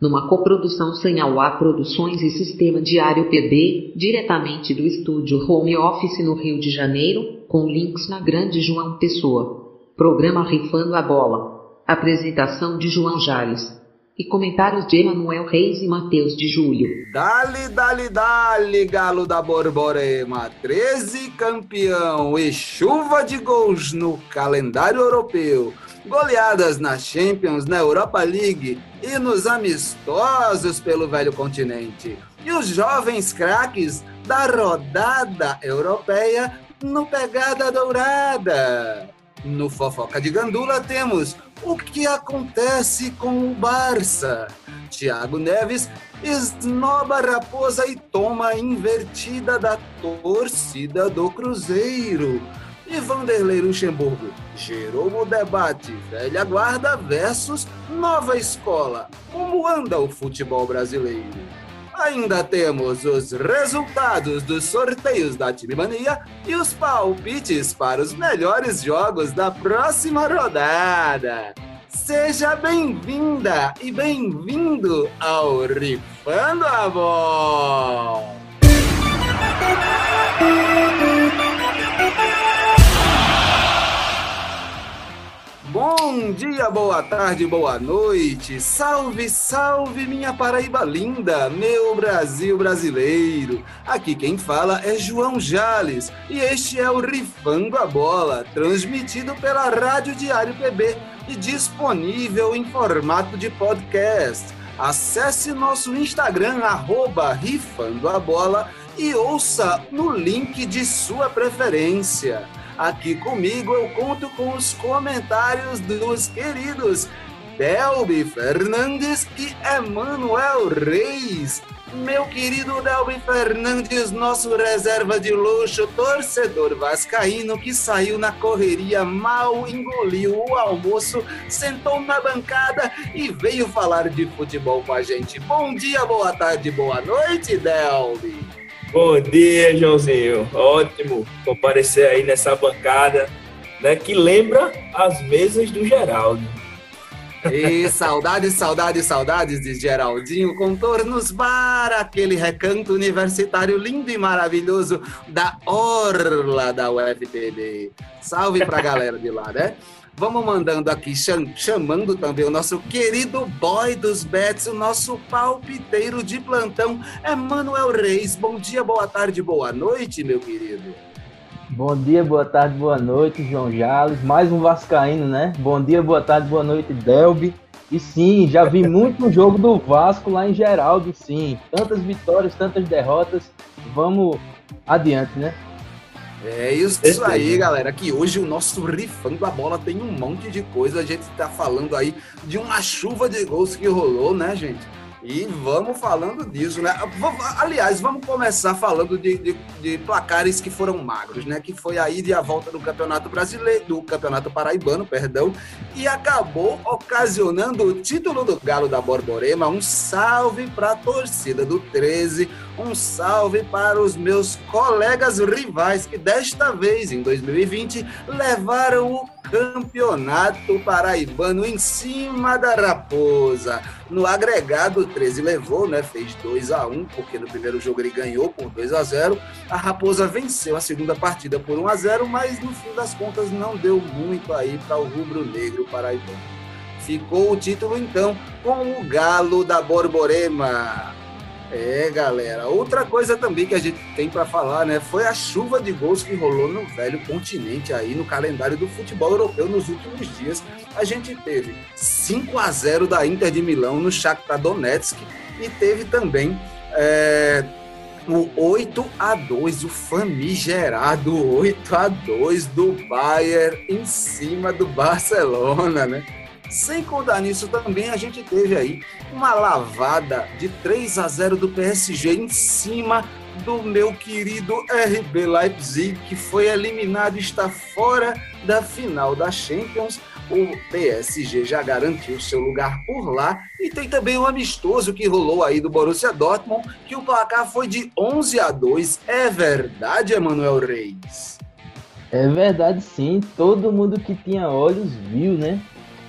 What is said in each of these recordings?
numa coprodução Sanhauá Produções e Sistema Diário PB, diretamente do estúdio Home Office no Rio de Janeiro, com links na Grande João Pessoa. Programa Rifando a Bola. Apresentação de João Jales. E comentários de Emanuel Reis e Matheus de Julho. Dali, dali, dali, galo da Borborema. 13 campeão e chuva de gols no calendário europeu goleadas na Champions, na Europa League e nos amistosos pelo velho continente. E os jovens craques da rodada europeia no Pegada Dourada. No Fofoca de Gandula temos o que acontece com o Barça. Thiago Neves esnoba a raposa e toma a invertida da torcida do Cruzeiro e Vanderlei Luxemburgo gerou o debate velha guarda versus nova escola. Como anda o futebol brasileiro? Ainda temos os resultados dos sorteios da Time e os palpites para os melhores jogos da próxima rodada. Seja bem-vinda e bem-vindo ao Rifando a Bola! Bom dia, boa tarde, boa noite. Salve, salve, minha Paraíba linda, meu Brasil brasileiro. Aqui quem fala é João Jales e este é o Rifando a Bola, transmitido pela Rádio Diário PB e disponível em formato de podcast. Acesse nosso Instagram, arroba Rifando a Bola e ouça no link de sua preferência. Aqui comigo eu conto com os comentários dos queridos Delby Fernandes e Emanuel Reis. Meu querido Delby Fernandes, nosso reserva de luxo, torcedor vascaíno que saiu na correria, mal engoliu o almoço, sentou na bancada e veio falar de futebol com a gente. Bom dia, boa tarde, boa noite, Delby. Bom dia, Joãozinho. Ótimo comparecer aí nessa bancada, né, que lembra as mesas do Geraldo. E saudades, saudades, saudades de Geraldinho, contornos para aquele recanto universitário lindo e maravilhoso da Orla da UFPB. Salve pra galera de lá, né? Vamos mandando aqui, chamando também o nosso querido boy dos bets, o nosso palpiteiro de plantão, Emanuel Reis. Bom dia, boa tarde, boa noite, meu querido. Bom dia, boa tarde, boa noite, João Jales. Mais um Vascaíno, né? Bom dia, boa tarde, boa noite, Delby. E sim, já vi muito jogo do Vasco lá em Geraldo, sim. Tantas vitórias, tantas derrotas. Vamos adiante, né? É isso Perfeito. aí, galera. Que hoje o nosso rifando a bola tem um monte de coisa. A gente tá falando aí de uma chuva de gols que rolou, né, gente? E vamos falando disso, né? Aliás, vamos começar falando de, de, de, placares que foram magros, né? Que foi a ida e a volta do Campeonato Brasileiro, do Campeonato Paraibano, perdão, e acabou ocasionando o título do Galo da Borborema. Um salve para a torcida do 13, um salve para os meus colegas rivais que desta vez, em 2020, levaram o Campeonato Paraibano em cima da Raposa. No agregado, o 13 levou, né? Fez 2 a 1 porque no primeiro jogo ele ganhou por 2 a 0 A Raposa venceu a segunda partida por 1 a 0 mas no fim das contas não deu muito aí para o rubro-negro paraibano. Ficou o título, então, com o Galo da Borborema. É, galera. Outra coisa também que a gente tem para falar, né, foi a chuva de gols que rolou no velho continente aí no calendário do futebol europeu nos últimos dias. A gente teve 5 a 0 da Inter de Milão no Shakhtar Donetsk e teve também é, o 8 a 2 o famigerado 8 a 2 do Bayern em cima do Barcelona, né? Sem contar nisso também, a gente teve aí uma lavada de 3 a 0 do PSG em cima do meu querido RB Leipzig, que foi eliminado e está fora da final da Champions. O PSG já garantiu seu lugar por lá. E tem também o amistoso que rolou aí do Borussia Dortmund, que o placar foi de 11 a 2. É verdade, Emanuel Reis? É verdade, sim. Todo mundo que tinha olhos viu, né?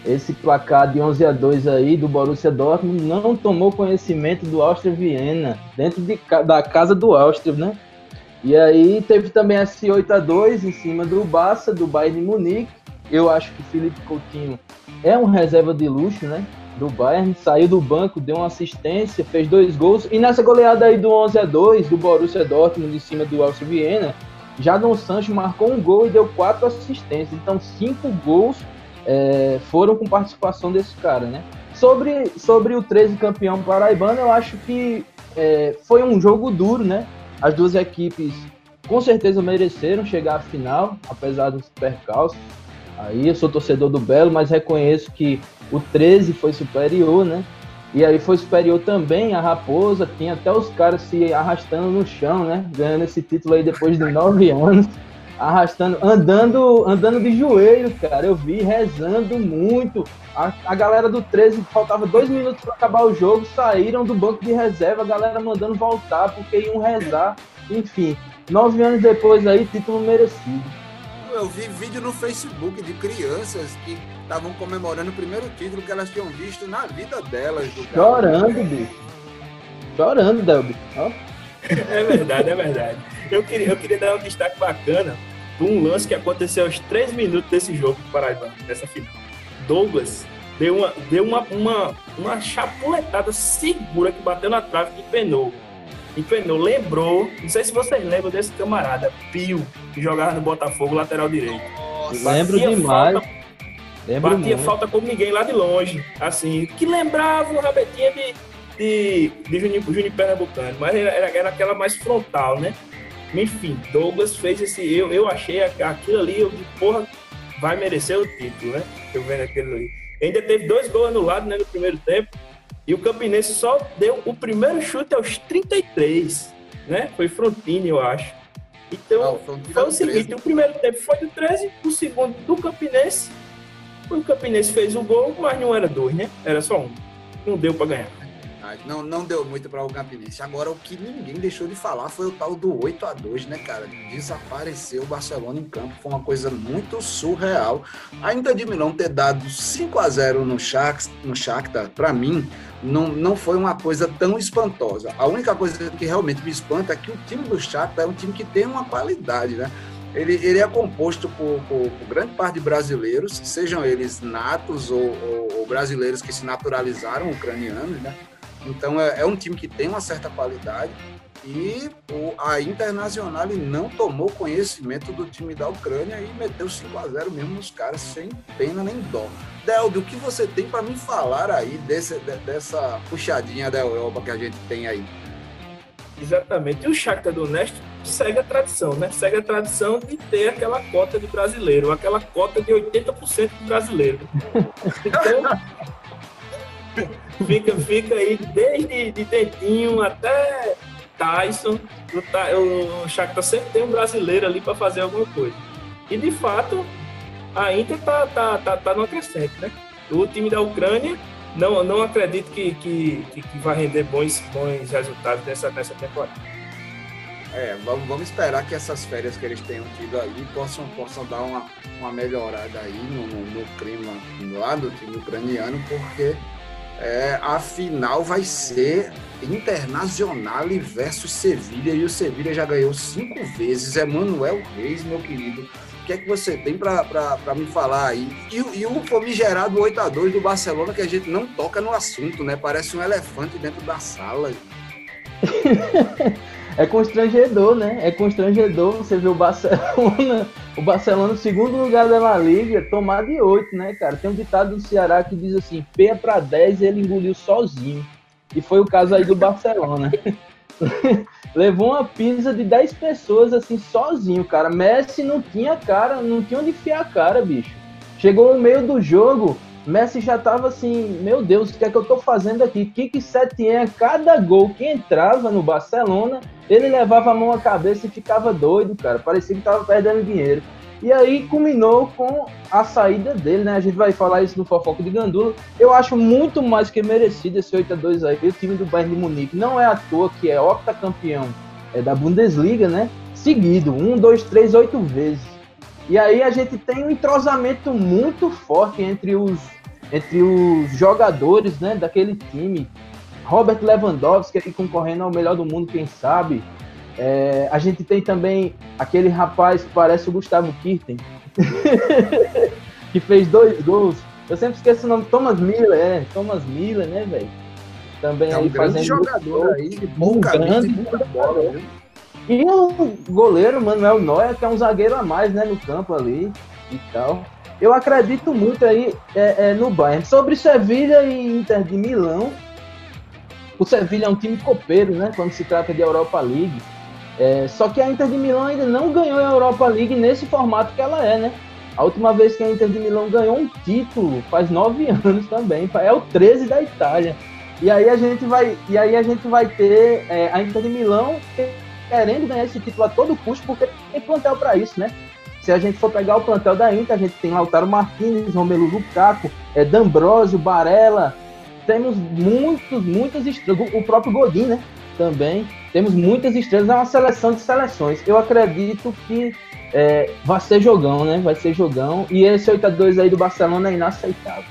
Esse placar de 11 a 2 aí do Borussia Dortmund não tomou conhecimento do Áustria Viena, dentro de, da casa do Áustria, né? E aí teve também esse 8 a 2 em cima do Barça, do Bayern de Munique. Eu acho que Felipe Coutinho é um reserva de luxo, né? Do Bayern, saiu do banco, deu uma assistência, fez dois gols. E nessa goleada aí do 11 a 2 do Borussia Dortmund em cima do Áustria Viena, Jadon Sancho marcou um gol e deu quatro assistências. Então, cinco gols é, foram com participação desse cara, né? Sobre, sobre o 13 campeão paraibano, eu acho que é, foi um jogo duro, né? As duas equipes com certeza mereceram chegar à final, apesar dos percalços. Aí eu sou torcedor do Belo, mas reconheço que o 13 foi superior, né? E aí foi superior também a Raposa, tinha até os caras se arrastando no chão, né? Ganhando esse título aí depois de nove anos arrastando, andando, andando de joelho, cara. Eu vi rezando muito. A, a galera do 13 faltava dois minutos para acabar o jogo, saíram do banco de reserva, a galera mandando voltar porque iam rezar. Enfim, nove anos depois aí, título merecido. Eu vi vídeo no Facebook de crianças que estavam comemorando o primeiro título que elas tinham visto na vida delas. Chorando, bicho. Chorando, Delby. É verdade, é verdade. Eu queria, eu queria dar um destaque bacana para um lance que aconteceu aos três minutos desse jogo do Paraíba, nessa final. Douglas deu uma, deu uma, uma, uma chapuletada segura que bateu na trave e penou. E penou, lembrou, não sei se vocês lembram desse camarada, Pio, que jogava no Botafogo, lateral direito. Nossa, Lembro demais. Falta, Lembro batia muito. falta com ninguém lá de longe, assim, que lembrava o rabetinha de, de, de Juninho, Juninho Pernambucano, mas era, era aquela mais frontal, né? Enfim, Douglas fez esse. Eu, eu achei aquilo ali, eu porra, vai merecer o título, né? Eu vendo aquilo ali. Ainda teve dois gols anulados né, no primeiro tempo. E o Campinense só deu o primeiro chute aos 33, né? Foi Frontini, eu acho. Então, Não, foi o seguinte: 13. o primeiro tempo foi do 13, o segundo do Campinense. O Campinense fez o gol, mas não era dois, né? Era só um. Não deu para ganhar. Não, não deu muito para o Campinense. Agora, o que ninguém deixou de falar foi o tal do 8 a 2 né, cara? Desapareceu o Barcelona em campo. Foi uma coisa muito surreal. Ainda de Milão ter dado 5 a 0 no Shakhtar, no Shakhtar para mim, não, não foi uma coisa tão espantosa. A única coisa que realmente me espanta é que o time do Shakhtar é um time que tem uma qualidade, né? Ele, ele é composto por, por, por, grande parte de brasileiros, sejam eles natos ou, ou, ou brasileiros que se naturalizaram ucranianos, né? Então é, é um time que tem uma certa qualidade e o, a Internacional não tomou conhecimento do time da Ucrânia e meteu 5 a 0 mesmo nos caras sem pena nem dó. Delby, o que você tem para me falar aí desse, de, dessa puxadinha da Europa que a gente tem aí? Exatamente. E o Shakhtar Donetsk segue a tradição, né? Segue a tradição de ter aquela cota de brasileiro, aquela cota de 80% de brasileiro. Então, fica, fica aí desde de Dentinho até Tyson. O, o Shakhtar sempre tem um brasileiro ali para fazer alguma coisa. E de fato, a Inter tá, tá, tá, tá no crescente, né? O time da Ucrânia, não, não acredito que, que, que, vai render bons, bons resultados nessa, nessa temporada. É, vamos, vamos esperar que essas férias que eles tenham tido aí possam, possam dar uma, uma melhorada aí no, no, no clima lá do time ucraniano, porque é, a final vai ser Internacional versus Sevilha e o Sevilha já ganhou cinco vezes. Emanuel Reis, meu querido, o que é que você tem para me falar aí? E, e o famigerado 8x2 do Barcelona, que a gente não toca no assunto, né? Parece um elefante dentro da sala. é constrangedor, né? É constrangedor você ver o Barcelona, o Barcelona no segundo lugar da La Liga, tomar de 8, né, cara? Tem um ditado do Ceará que diz assim: P para 10 ele engoliu sozinho. E foi o caso aí do Barcelona. Levou uma pizza de 10 pessoas assim sozinho, cara. Messi não tinha cara, não tinha onde enfiar a cara, bicho. Chegou no meio do jogo, Messi já tava assim, meu Deus, o que é que eu tô fazendo aqui? Que que Setien, cada gol que entrava no Barcelona, ele levava a mão à cabeça e ficava doido, cara. Parecia que tava perdendo dinheiro. E aí culminou com a saída dele, né? A gente vai falar isso no Fofoco de Gandula. Eu acho muito mais que merecido esse 8 a 2 aí. O time do Bayern de Munique não é à toa que é octacampeão é da Bundesliga, né? Seguido, um, dois, três, oito vezes. E aí a gente tem um entrosamento muito forte entre os entre os jogadores né, daquele time. Robert Lewandowski aqui concorrendo ao melhor do mundo, quem sabe. É, a gente tem também aquele rapaz que parece o Gustavo Kirten, que fez dois gols. Eu sempre esqueço o nome, Thomas Miller, é, Thomas Miller, né, velho? Também é um aí fazendo jogador aí, bom grande, muita bola? E o goleiro Manuel Neuer, que é um zagueiro a mais, né, no campo ali e tal. Eu acredito muito aí é, é, no Bayern. Sobre Sevilha e Inter de Milão, o Sevilha é um time copeiro, né, quando se trata de Europa League. É, só que a Inter de Milão ainda não ganhou a Europa League nesse formato que ela é, né? A última vez que a Inter de Milão ganhou um título faz nove anos também, é o 13 da Itália. E aí a gente vai, e aí a gente vai ter é, a Inter de Milão querendo ganhar esse título a todo custo, porque tem plantel para isso, né? Se a gente for pegar o plantel da Inter, a gente tem Lautaro Martins, Romelu Lukaku, é, D'Ambrosio, Barella, temos muitos, muitas estrelas, o próprio Godin, né? Também temos muitas estrelas, é uma seleção de seleções. Eu acredito que é, vai ser jogão, né? Vai ser jogão. E esse 8x2 aí do Barcelona é inaceitável.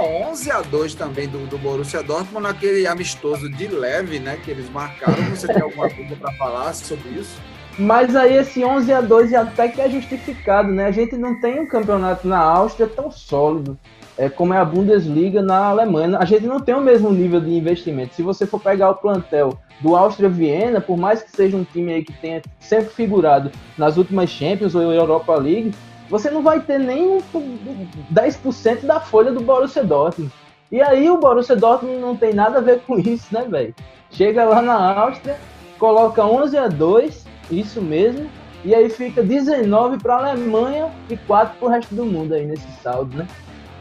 11 a 2 também do, do Borussia Dortmund naquele amistoso de leve, né, que eles marcaram. Você tem alguma coisa para falar sobre isso? Mas aí esse 11 a 2 até que é justificado, né? A gente não tem um campeonato na Áustria tão sólido é, como é a Bundesliga na Alemanha. A gente não tem o mesmo nível de investimento. Se você for pegar o plantel do Áustria Viena, por mais que seja um time aí que tenha sempre figurado nas últimas Champions ou Europa League, você não vai ter nem 10% da folha do Borussia Dortmund. E aí o Borussia Dortmund não tem nada a ver com isso, né, velho? Chega lá na Áustria, coloca 11 a 2, isso mesmo, e aí fica 19 para a Alemanha e 4 para o resto do mundo aí nesse saldo, né?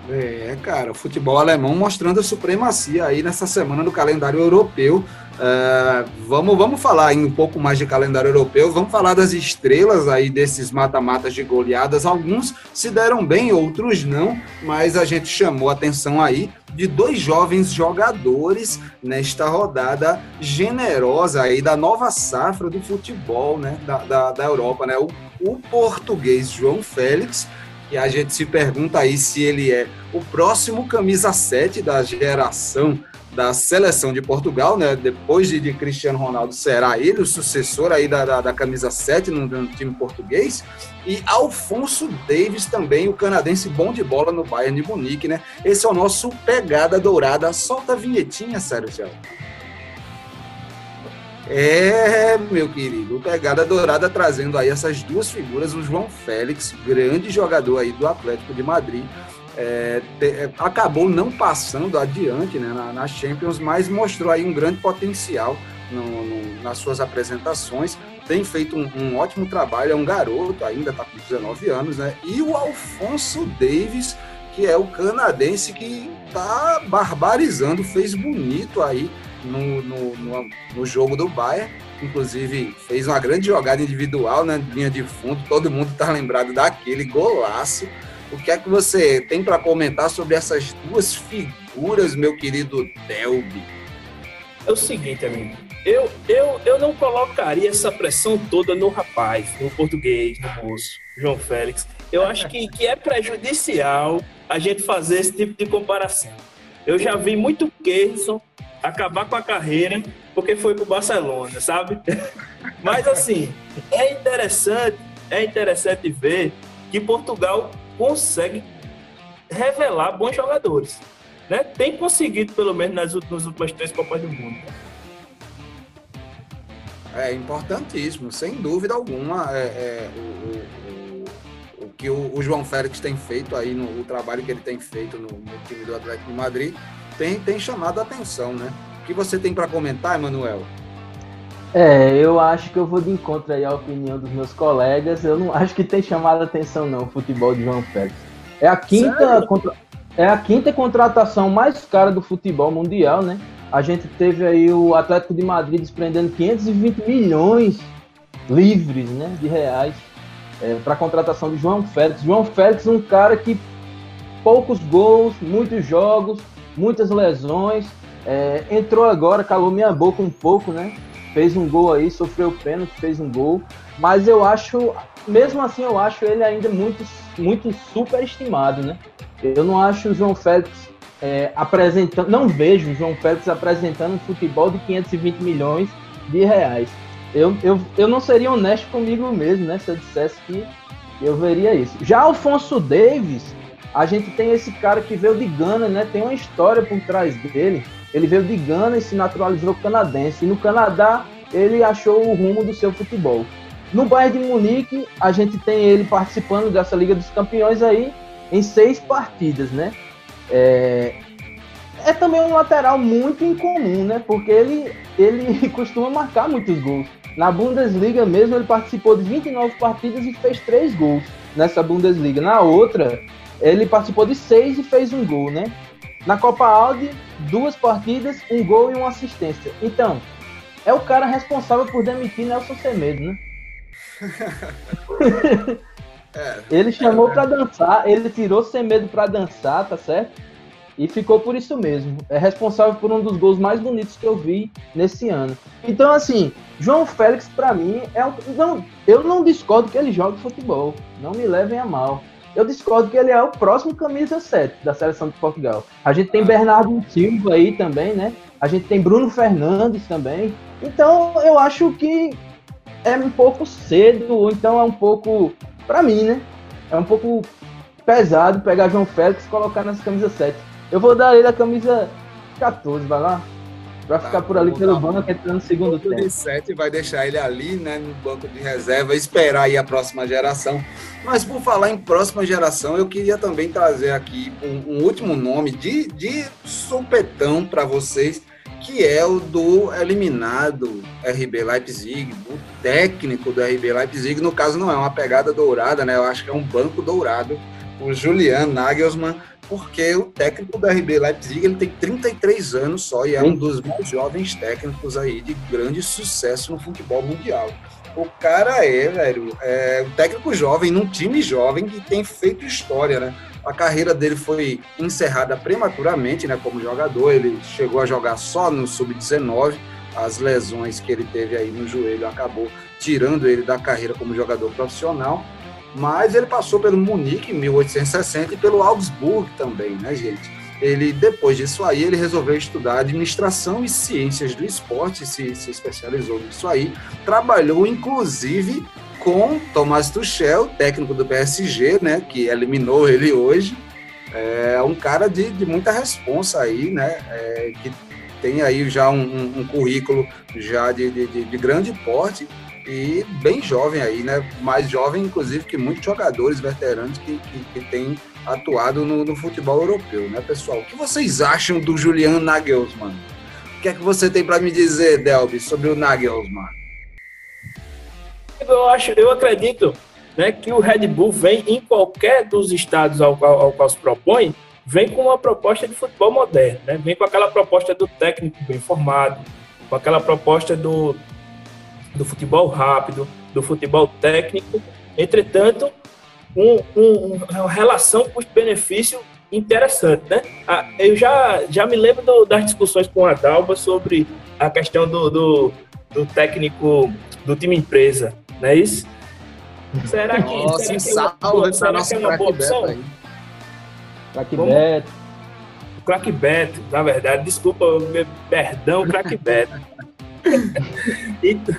É, cara, o futebol alemão mostrando a supremacia aí nessa semana no calendário europeu. Uh, vamos, vamos falar aí um pouco mais de calendário europeu, vamos falar das estrelas aí desses mata-matas de goleadas. Alguns se deram bem, outros não, mas a gente chamou a atenção aí de dois jovens jogadores nesta rodada generosa aí da nova safra do futebol né, da, da, da Europa. Né? O, o português João Félix e a gente se pergunta aí se ele é o próximo camisa 7 da geração da seleção de Portugal, né? Depois de, de Cristiano Ronaldo, será ele o sucessor aí da, da, da camisa 7 no, no, time português. E Alfonso Davis também, o canadense bom de bola no Bayern de Munique, né? Esse é o nosso pegada dourada. Solta a vinhetinha, Sérgio. É, meu querido, Pegada Dourada trazendo aí essas duas figuras, o João Félix, grande jogador aí do Atlético de Madrid, é, te, é, acabou não passando adiante né, na, na, Champions, mas mostrou aí um grande potencial no, no, nas suas apresentações, tem feito um, um, ótimo trabalho, é um garoto, ainda está com 19 anos, né? E o Alfonso Davis, que é o canadense que está barbarizando, fez bonito aí no, no, no, no jogo do Bayern. Inclusive, fez uma grande jogada individual na né, linha de fundo. Todo mundo está lembrado daquele golaço. O que é que você tem para comentar sobre essas duas figuras, meu querido Delby? É o seguinte, amigo. Eu, eu, eu não colocaria essa pressão toda no rapaz, no português, no moço, João Félix. Eu acho que, que é prejudicial a gente fazer esse tipo de comparação. Eu já vi muito Kerson acabar com a carreira porque foi pro Barcelona, sabe? Mas assim, é interessante, é interessante ver que Portugal consegue revelar bons jogadores. Né? Tem conseguido, pelo menos, nas, nas últimas três Copas do Mundo. É importantíssimo, sem dúvida alguma. É, é o, o, o, que o, o, João Félix tem feito aí, no, o trabalho que ele tem feito no, no time do Atlético de Madrid, tem, tem chamado a atenção, né? O que você tem para comentar, Emanuel? É, eu acho que eu vou de encontro aí a opinião dos meus colegas. Eu não acho que tem chamado a atenção, não, o futebol de João Félix. É a quinta, contra... é a quinta contratação mais cara do futebol mundial, né? A gente teve aí o Atlético de Madrid desprendendo 520 milhões livres né, de reais é, para a contratação de João Félix. João Félix, um cara que poucos gols, muitos jogos, muitas lesões. É, entrou agora, calou minha boca um pouco, né? Fez um gol aí, sofreu pênalti, fez um gol. Mas eu acho, mesmo assim, eu acho ele ainda muito, muito superestimado, né? Eu não acho o João Félix é, apresentando, não vejo o João Félix apresentando um futebol de 520 milhões de reais. Eu, eu, eu não seria honesto comigo mesmo, né? Se eu dissesse que eu veria isso. Já Alfonso Davis, a gente tem esse cara que veio de Gana, né? Tem uma história por trás dele. Ele veio de Gana e se naturalizou canadense. E no Canadá, ele achou o rumo do seu futebol. No Bayern de Munique, a gente tem ele participando dessa Liga dos Campeões aí em seis partidas, né? É, é também um lateral muito incomum, né? Porque ele, ele costuma marcar muitos gols. Na Bundesliga mesmo, ele participou de 29 partidas e fez três gols nessa Bundesliga. Na outra, ele participou de seis e fez um gol, né? Na Copa Audi, duas partidas, um gol e uma assistência. Então, é o cara responsável por demitir Nelson Semedo, né? é, ele chamou é, para dançar, ele tirou Semedo para dançar, tá certo? E ficou por isso mesmo. É responsável por um dos gols mais bonitos que eu vi nesse ano. Então, assim, João Félix, para mim, é um. Não, eu não discordo que ele jogue futebol. Não me levem a mal. Eu discordo que ele é o próximo camisa 7 da seleção de Portugal. A gente tem Bernardo Silva aí também, né? A gente tem Bruno Fernandes também. Então, eu acho que é um pouco cedo, ou então é um pouco, para mim, né? É um pouco pesado pegar João Félix e colocar nessa camisa 7. Eu vou dar ele a camisa 14, vai lá. Vai tá, ficar por ali pelo banco, entrando no segundo tempo. De 7 vai deixar ele ali, né, no banco de reserva, esperar aí a próxima geração. Mas por falar em próxima geração, eu queria também trazer aqui um, um último nome de, de supetão para vocês, que é o do eliminado RB Leipzig, o técnico do RB Leipzig. No caso, não é uma pegada dourada, né? Eu acho que é um banco dourado. O Julian Nagelsmann porque o técnico do RB Leipzig ele tem 33 anos só e é um dos mais jovens técnicos aí de grande sucesso no futebol mundial. O cara é, velho, é um técnico jovem, num time jovem que tem feito história, né? A carreira dele foi encerrada prematuramente, né, como jogador. Ele chegou a jogar só no sub-19. As lesões que ele teve aí no joelho acabou tirando ele da carreira como jogador profissional mas ele passou pelo Munique em 1860 e pelo Augsburg também, né, gente? Ele, depois disso aí, ele resolveu estudar administração e ciências do esporte, se, se especializou nisso aí, trabalhou inclusive com Thomas Tuchel, técnico do PSG, né, que eliminou ele hoje, é um cara de, de muita responsa aí, né, é, que tem aí já um, um, currículo já de, de, de grande porte, e bem jovem aí, né? Mais jovem, inclusive, que muitos jogadores veteranos que, que, que têm atuado no, no, futebol europeu, né, pessoal? O que vocês acham do Julian Nagelsmann? O que é que você tem para me dizer, Delby, sobre o Nagelsmann? Eu acho, eu acredito, né, que o Red Bull vem em qualquer dos estados ao qual, ao qual se propõe, vem com uma proposta de futebol moderno, né? Vem com aquela proposta do técnico bem formado, com aquela proposta do, do futebol rápido, do futebol técnico. Entretanto, um, um, uma relação custo-benefício interessante, né? Ah, eu já, já me lembro do, das discussões com a Dalba sobre a questão do, do, do, técnico do time empresa, não é isso? Será que, Nossa, será que, é uma, será que é uma boa opção? Crack Beto. Crack Beto, na verdade, desculpa, perdão, Crack Beto. então,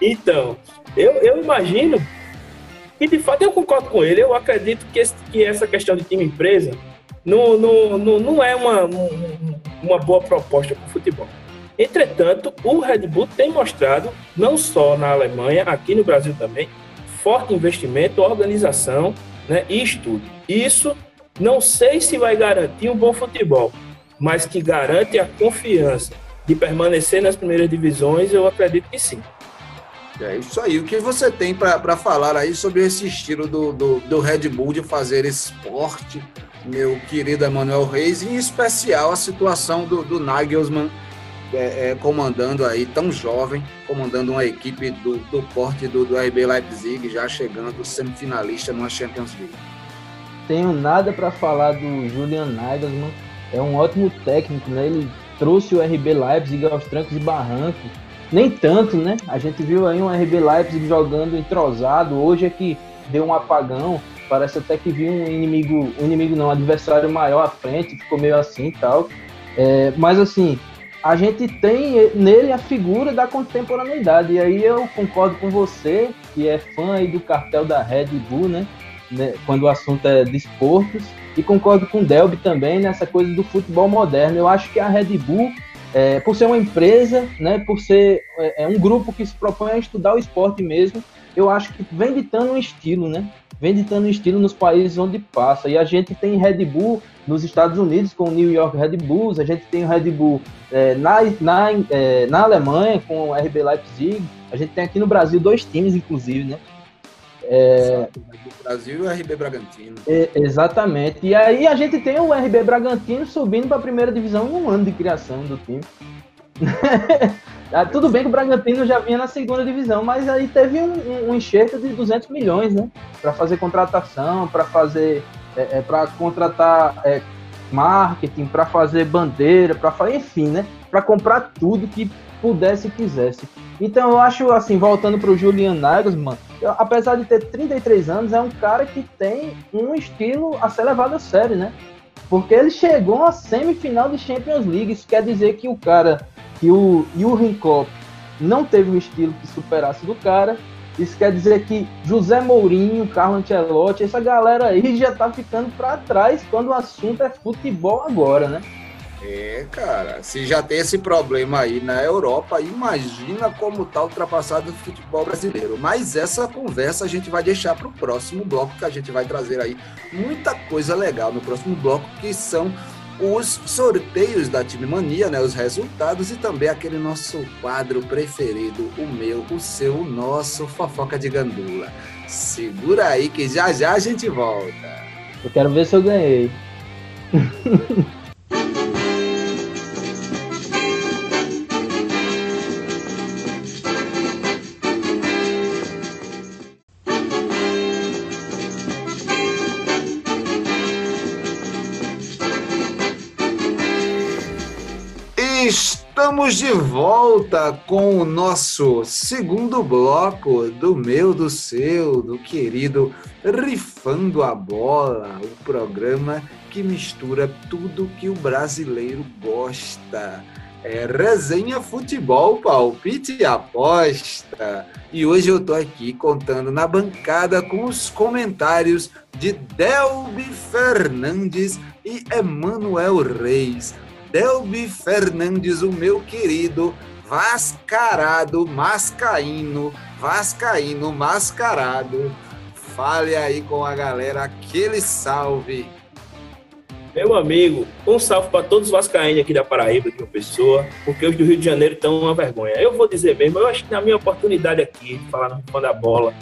então, eu, eu imagino e de fato eu concordo com ele. Eu acredito que, esse, que essa questão de time empresa não, não, não, não é uma, uma boa proposta para o futebol. Entretanto, o Red Bull tem mostrado, não só na Alemanha, aqui no Brasil também, forte investimento, organização né, e estudo. Isso não sei se vai garantir um bom futebol, mas que garante a confiança de permanecer nas primeiras divisões, eu acredito que sim. É isso aí. O que você tem para falar aí sobre esse estilo do, do, do, Red Bull de fazer esporte, meu querido Emanuel Reis, em especial a situação do, do Nagelsmann é, é, comandando aí, tão jovem, comandando uma equipe do, do porte do, do RB Leipzig, já chegando semifinalista numa Champions League. Tenho nada para falar do Julian Nagelsmann, é um ótimo técnico, né? Ele trouxe o RB Leipzig aos trancos e barrancos nem tanto, né? A gente viu aí um RB Leipzig jogando entrosado, hoje é que deu um apagão. Parece até que viu um inimigo, um inimigo não, um adversário maior à frente, ficou meio assim e tal. É, mas assim, a gente tem nele a figura da contemporaneidade. E aí eu concordo com você, que é fã aí do cartel da Red Bull, né? né quando o assunto é desportos. E concordo com o Delby também nessa coisa do futebol moderno. Eu acho que a Red Bull, é, por ser uma empresa, né, por ser é, é um grupo que se propõe a estudar o esporte mesmo, eu acho que vem ditando um estilo, né? Vem ditando um estilo nos países onde passa. E a gente tem Red Bull nos Estados Unidos com o New York Red Bulls, a gente tem o Red Bull é, na, na, é, na Alemanha com o RB Leipzig, a gente tem aqui no Brasil dois times, inclusive, né? É, Brasil e o RB Bragantino. É, exatamente. E aí a gente tem o RB Bragantino subindo para a primeira divisão em um ano de criação do time. ah, tudo bem que o Bragantino já vinha na segunda divisão, mas aí teve um, um, um enxerto de 200 milhões, né? Para fazer contratação, para fazer, é, é para contratar é, marketing, para fazer bandeira, para fazer, enfim, né? Para comprar tudo que pudesse e quisesse. Então eu acho assim, voltando para o Julian Nagelsmann, apesar de ter 33 anos, é um cara que tem um estilo a ser levado a sério, né? Porque ele chegou à semifinal de Champions League, isso quer dizer que o cara, que o Jurgen Klopp não teve um estilo que superasse do cara, isso quer dizer que José Mourinho, Carlo Ancelotti, essa galera aí já tá ficando para trás quando o assunto é futebol agora, né? É, cara, se já tem esse problema aí na Europa, imagina como tá ultrapassado o futebol brasileiro. Mas essa conversa a gente vai deixar para o próximo bloco, que a gente vai trazer aí muita coisa legal no próximo bloco, que são os sorteios da Time Mania, né, os resultados e também aquele nosso quadro preferido, o meu, o seu, o nosso fofoca de gandula. Segura aí que já já a gente volta. Eu quero ver se eu ganhei. Estamos de volta com o nosso segundo bloco do meu, do seu, do querido Rifando a Bola, o programa que mistura tudo que o brasileiro gosta. É resenha futebol, palpite e aposta. E hoje eu tô aqui contando na bancada com os comentários de Delbi Fernandes e Emanuel Reis Delbi Fernandes, o meu querido, vascarado, mascaíno, vascaíno, mascarado. Fale aí com a galera, aquele salve. Meu amigo, um salve para todos os vascaínos aqui da Paraíba, de uma pessoa, porque os do Rio de Janeiro estão uma vergonha. Eu vou dizer mesmo, eu acho que na minha oportunidade aqui, de falar no fã da bola,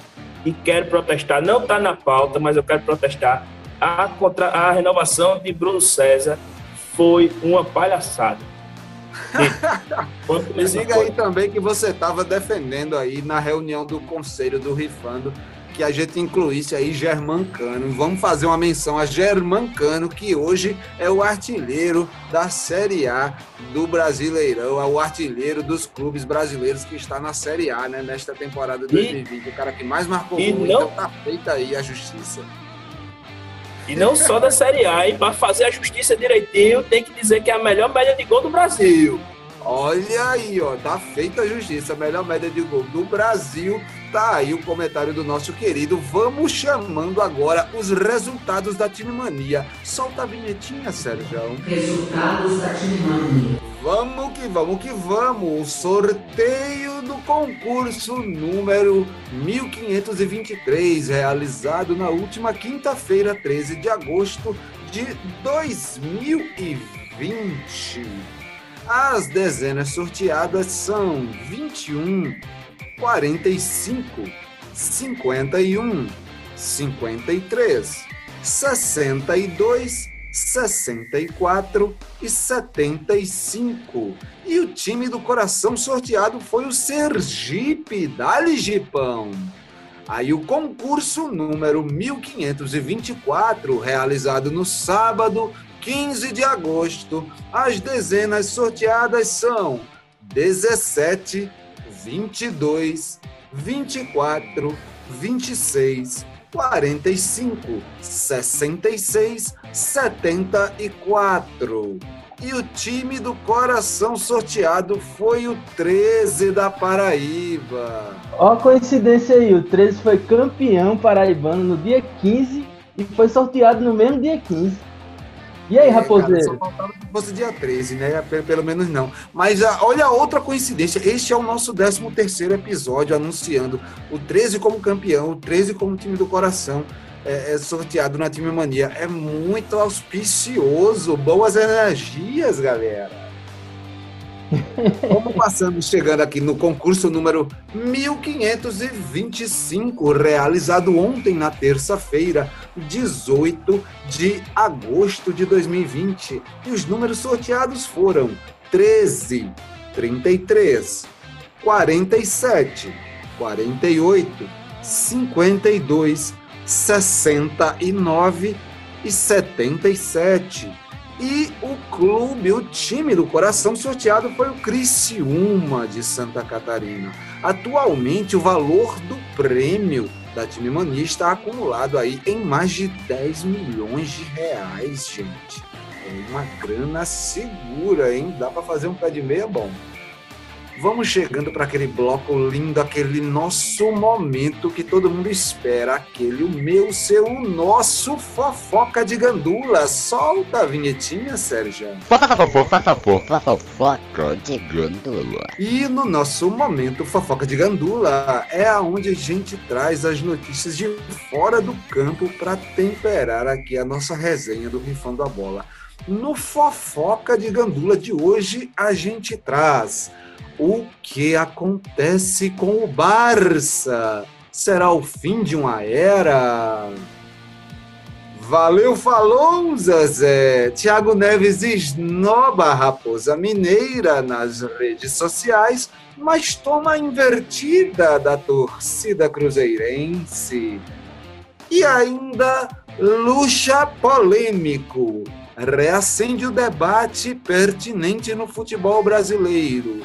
e quero protestar, não está na pauta, mas eu quero protestar a, contra, a renovação de Bruno César foi uma palhaçada. Diga aí também que você estava defendendo aí na reunião do conselho do Rifando que a gente incluísse aí Germancano. Vamos fazer uma menção a Germancano, que hoje é o artilheiro da Série A do Brasileirão, é o artilheiro dos clubes brasileiros que está na Série A, né, nesta temporada de 2020. E, o cara que mais marcou gol, não... então tá feita aí a justiça. E não só da Série A, e para fazer a justiça direitinho, tem que dizer que é a melhor média de gol do Brasil. Olha aí, ó, tá feita a justiça, a melhor média de gol do Brasil. Tá aí o comentário do nosso querido. Vamos chamando agora os resultados da Time Mania. Solta a vinhetinha, Sérgio. Resultados da Time Mania. Vamos que vamos que vamos. O sorteio do concurso número 1523, realizado na última quinta-feira, 13 de agosto de 2020. As dezenas sorteadas são 21, 45, 51, 53, 62, 64 e 75. E o time do coração sorteado foi o Sergipe, dali Gipão. Aí o concurso número 1524, realizado no sábado, 15 de agosto. As dezenas sorteadas são 17, 22, 24, 26, 45, 66, 74. E o time do coração sorteado foi o 13 da Paraíba. Ó a coincidência aí, o 13 foi campeão paraibano no dia 15 e foi sorteado no mesmo dia 15. E aí, é, Raposeiro? Cara, só faltava que fosse dia 13, né? Pelo menos não. Mas uh, olha outra coincidência. Este é o nosso 13 terceiro episódio anunciando o 13 como campeão, o 13 como time do coração é, é sorteado na Time Mania. É muito auspicioso. Boas energias, galera. Como passamos chegando aqui no concurso número 1525, realizado ontem na terça-feira, 18 de agosto de 2020. E os números sorteados foram 13, 33, 47, 48, 52, 69 e 77. E o clube, o time do coração sorteado foi o Criciúma de Santa Catarina. Atualmente, o valor do prêmio da Time Mania está acumulado aí em mais de 10 milhões de reais, gente. É uma grana segura, hein? Dá para fazer um pé de meia bom. Vamos chegando para aquele bloco lindo, aquele nosso momento que todo mundo espera, aquele o meu, seu, o nosso fofoca de gandula. Solta a vinhetinha, Sérgio. Fofoca de gandula. E no nosso momento fofoca de gandula é aonde a gente traz as notícias de fora do campo para temperar aqui a nossa resenha do Rifando a Bola. No fofoca de gandula de hoje a gente traz o que acontece com o Barça? Será o fim de uma era? Valeu, falou, Zezé. Tiago Neves esnoba a Raposa Mineira nas redes sociais, mas toma a invertida da torcida cruzeirense. E ainda, luxa polêmico. Reacende o debate pertinente no futebol brasileiro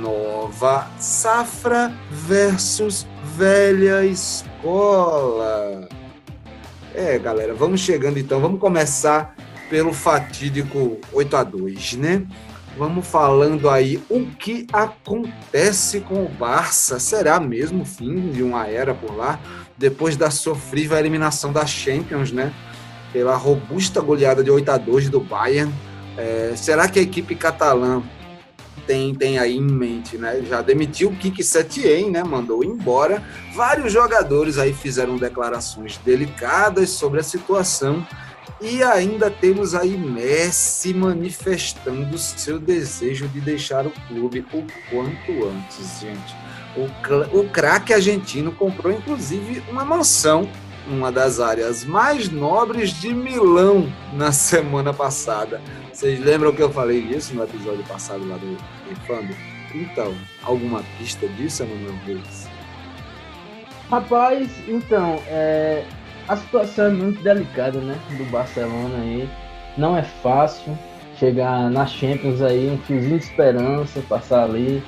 nova safra versus velha escola. É, galera, vamos chegando então, vamos começar pelo fatídico 8 a 2, né? Vamos falando aí o que acontece com o Barça. Será mesmo o fim de uma era por lá? Depois da sofrível eliminação da Champions, né? Pela robusta goleada de 8 a 2 do Bayern. É, será que a equipe catalã tem, tem aí em mente, né? Já demitiu o Kiki Setien, né? Mandou embora. Vários jogadores aí fizeram declarações delicadas sobre a situação. E ainda temos aí Messi manifestando seu desejo de deixar o clube o quanto antes, gente. O, o craque argentino comprou inclusive uma mansão uma das áreas mais nobres de Milão na semana passada. Vocês lembram que eu falei isso no episódio passado lá do Infando? Então, alguma pista disso, Emanuel Reis? Rapaz, então, é, a situação é muito delicada, né? Do Barcelona aí. Não é fácil chegar na Champions aí, um fiozinho de esperança, passar ali.